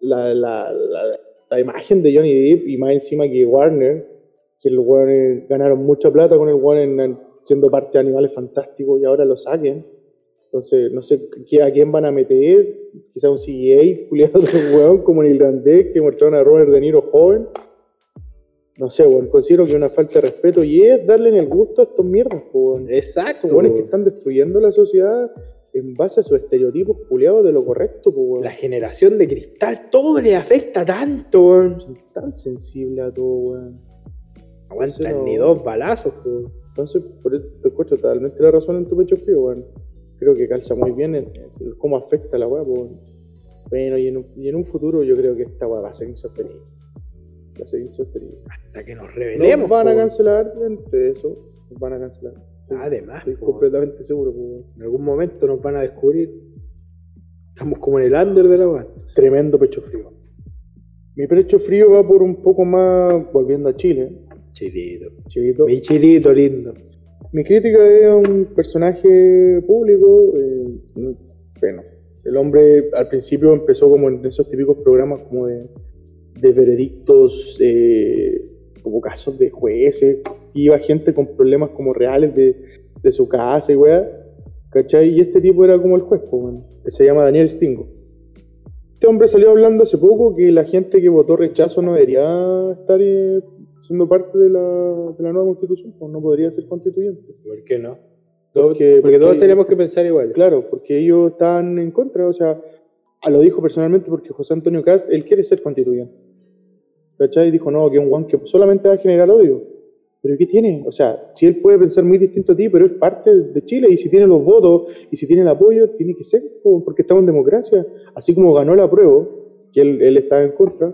la, la, imagen de Johnny Depp y más encima que Warner, que los weones ganaron mucha plata con el weón en- siendo parte de Animales Fantásticos y ahora lo saquen. Entonces, no sé a quién van a meter, quizá un CGA, culiado de weón como el irlandés que mostraron a Robert De Niro joven. No sé, weón, considero que es una falta de respeto y es darle en el gusto a estos mierdas, weón. Exacto. Estos weones que están destruyendo la sociedad en base a sus estereotipos culiados de lo correcto, pues, weón. La generación de cristal, todo le afecta tanto, weón. Son tan sensibles a todo, weón. Aguantan no. ni dos balazos, weón. Entonces, por eso te escucho totalmente la razón en tu pecho frío, weón. Creo que calza muy bien en, en cómo afecta la weá, weón. Bueno, y en, un, y en un futuro yo creo que esta weá va a ser insostenible. Va a ser insostenible. Hasta que nos Nos revelemos. van a cancelar entre eso. Nos van a cancelar. Estoy- Además, Estoy po. completamente seguro, weón. En algún momento nos van a descubrir. Estamos como en el under de la. Tremendo pecho frío. Mi pecho frío va por un poco más, volviendo a Chile, Chilito. chilito. Mi chilito lindo. Mi crítica es a un personaje público. eh, bueno, el hombre al principio empezó como en esos típicos programas como de, de veredictos, eh, como casos de jueces. Iba gente con problemas como reales de, de su casa y weá. ¿Cachai? Y este tipo era como el juez, pues, que se llama Daniel Stingo. Este hombre salió hablando hace poco que la gente que votó rechazo no debería estar eh, siendo parte de la, de la nueva constitución, pues no podría ser constituyente. ¿Por qué no? Porque, Porque todos tenemos que pensar igual. Claro, porque ellos están en contra, o sea, ah, lo dijo personalmente porque José Antonio Cast, él quiere ser constituyente. ¿Cachai? Dijo, no, que un guan que solamente va a generar odio. Pero ¿qué tiene? O sea, si él puede pensar muy distinto a ti, pero es parte de Chile, y si tiene los votos, y si tiene el apoyo, tiene que ser, po, porque estamos en democracia. Así como ganó la prueba, que él, él estaba en contra,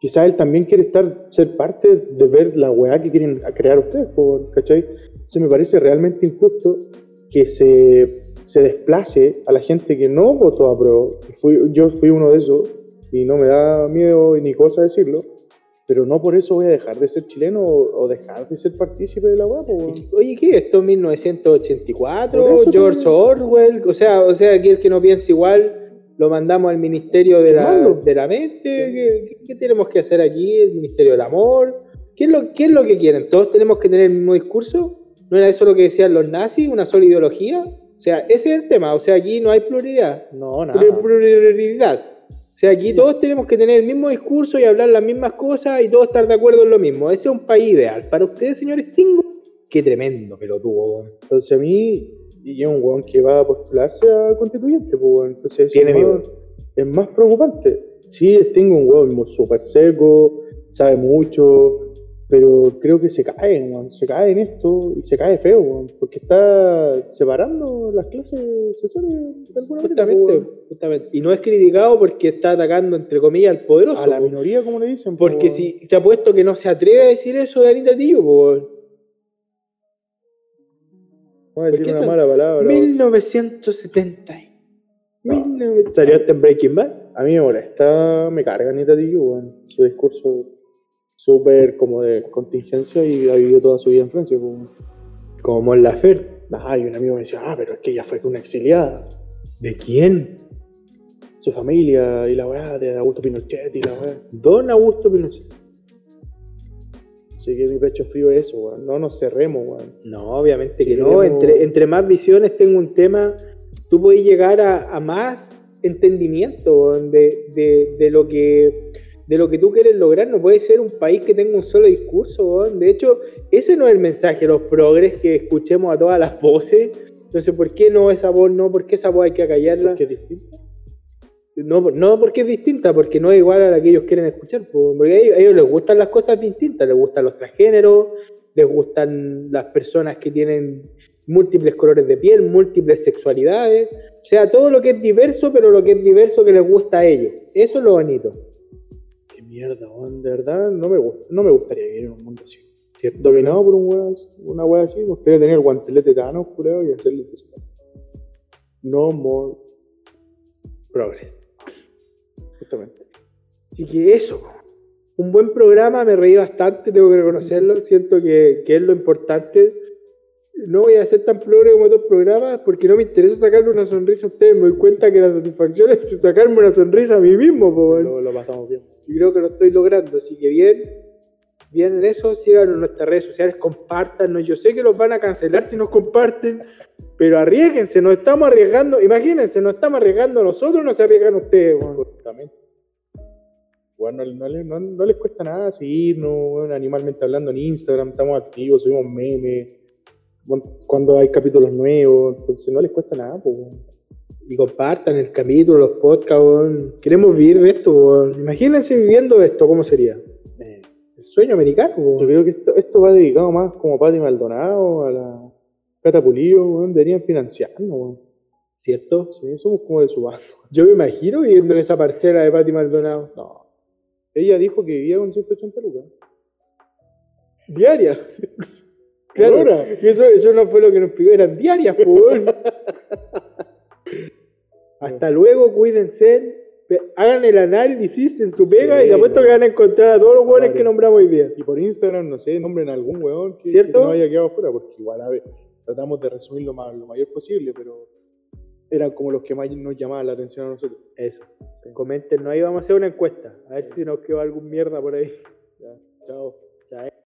quizás él también quiere estar, ser parte de ver la weá que quieren crear ustedes, ¿cachai? Se me parece realmente injusto que se, se desplace a la gente que no votó a prueba. Fui, yo fui uno de esos y no me da miedo ni cosa decirlo, pero no por eso voy a dejar de ser chileno o, dejar de ser partícipe de la weón. Oye, ¿qué es esto? ¿1984? Por eso, ¿George. Orwell? O sea, o sea, aquí el que no piensa igual lo mandamos al Ministerio de la, de la Mente. ¿Qué, tenemos que hacer aquí? ¿El Ministerio del Amor? ¿Qué es, lo, ¿Qué es lo que quieren? ¿Todos tenemos que tener el mismo discurso? ¿No era eso lo que decían los nazis? ¿Una sola ideología? O sea, ese es el tema. O sea, aquí no hay pluralidad. No, nada. Plur- Pluralidad. O sea, aquí todos tenemos que tener el mismo discurso y hablar las mismas cosas y todos estar de acuerdo en lo mismo. Ese es un país ideal. Para ustedes, señores Tingo, qué tremendo pelotudo. weón. Entonces a mí, y es un weón que va a postularse a constituyente, pues weón. Entonces eso Tiene es, más, es más preocupante. Sí, tengo un weón súper seco, sabe mucho, pero creo que se cae, weón. Se cae en esto y se cae feo, weón. Porque está separando las clases sociales de alguna manera, Justamente. Y no es criticado porque está atacando, entre comillas, al poderoso. A la minoría, como le dicen. porque si te apuesto que no se atreve a decir eso de Anita Tío, po, weón. Vamos a decir ¿por una tan- mala palabra. weón. 1970. No. 1900. ¿Salió hasta en Breaking Bad? A mí me molesta, me carga Anita weón. Su discurso súper como de contingencia y ha vivido toda su vida en Francia. Como Mon Laferte. Ah, y un amigo me decía, ah, pero es que ella fue una exiliada. ¿De quién? Su familia y la weá de Augusto Pinochet y la weá. Don Augusto Pinochet. Así que mi pecho frío es eso, weón. No nos cerremos, weón. No, obviamente Si que no. Entre, entre más visiones tengo un tema, tú puedes llegar a, a más entendimiento weón, de, de- de lo que de lo que tú quieres lograr. No puede ser un país que tenga un solo discurso. weón. De hecho, ese no es el mensaje, los progres, que escuchemos a todas las voces. Entonces, ¿por qué no esa voz no? ¿Por qué esa voz hay que acallarla? ¿Qué es distinto? No, no porque es distinta, porque no es igual a la que ellos quieren escuchar. po. Porque a ellos, a ellos les gustan las cosas distintas, les gustan los transgéneros, les gustan las personas que tienen múltiples colores de piel, múltiples sexualidades. O sea, todo lo que es diverso, pero lo que es diverso que les gusta a ellos. Eso es lo bonito. Mierda, weón. De verdad, no me, no me gustaría vivir en un mundo así. Dominado por un weón, una weá así, me gustaría tener el guantelete Thanos, culeo, y hacerle disparo. No more. Progres. Justamente. Así que eso. Un buen programa, me reí bastante, tengo que reconocerlo. Siento que, que es lo importante. No voy a ser tan progre como otros programas porque no me interesa sacarle una sonrisa a ustedes. Me doy cuenta que la satisfacción es sacarme una sonrisa a mí mismo. po. Lo, lo pasamos bien. Y creo que lo estoy logrando. Así que bien, bien en eso. Síganos en nuestras redes sociales, compártanos. Yo sé que los van a cancelar si nos comparten, pero arriesguense, nos estamos arriesgando. Imagínense, nos estamos arriesgando nosotros, no se arriesgan ustedes. Justamente. Bueno, no, no no- no les cuesta nada seguirnos, weón, animalmente hablando en Instagram, estamos activos, subimos memes, bueno, cuando hay capítulos nuevos, entonces no les cuesta nada, pues, y compartan el capítulo, los podcasts, weón. Queremos vivir de esto, weón. Imagínense viviendo de esto, ¿cómo sería? Eh, el sueño americano, Yo creo que esto, esto va dedicado más como a Pati Maldonado, a la Cata Pulido, weón, deberían financiarnos, weón. ¿Cierto? Sí, somos como de su bando. Yo me imagino viviendo en esa parcela de Pati Maldonado. No. Ella dijo que vivía con 180 lucas. Diarias. Claro, y eso, eso no fue lo que nos explicó, eran diarias, po, weón. Hasta luego, cuídense. Hagan el análisis en su pega Sí, y apuesto que van a encontrar a todos los hueones que nombramos hoy día. Y por Instagram, no sé, nombren a algún weón que, no haya quedado fuera, porque igual a ver, tratamos de resumir lo, más, lo mayor posible, pero eran como los que más nos llamaban la atención a nosotros. Eso. Coméntenos ahí, vamos a hacer una encuesta. A ver si nos quedó algún mierda por ahí. Ya, chao. Chao.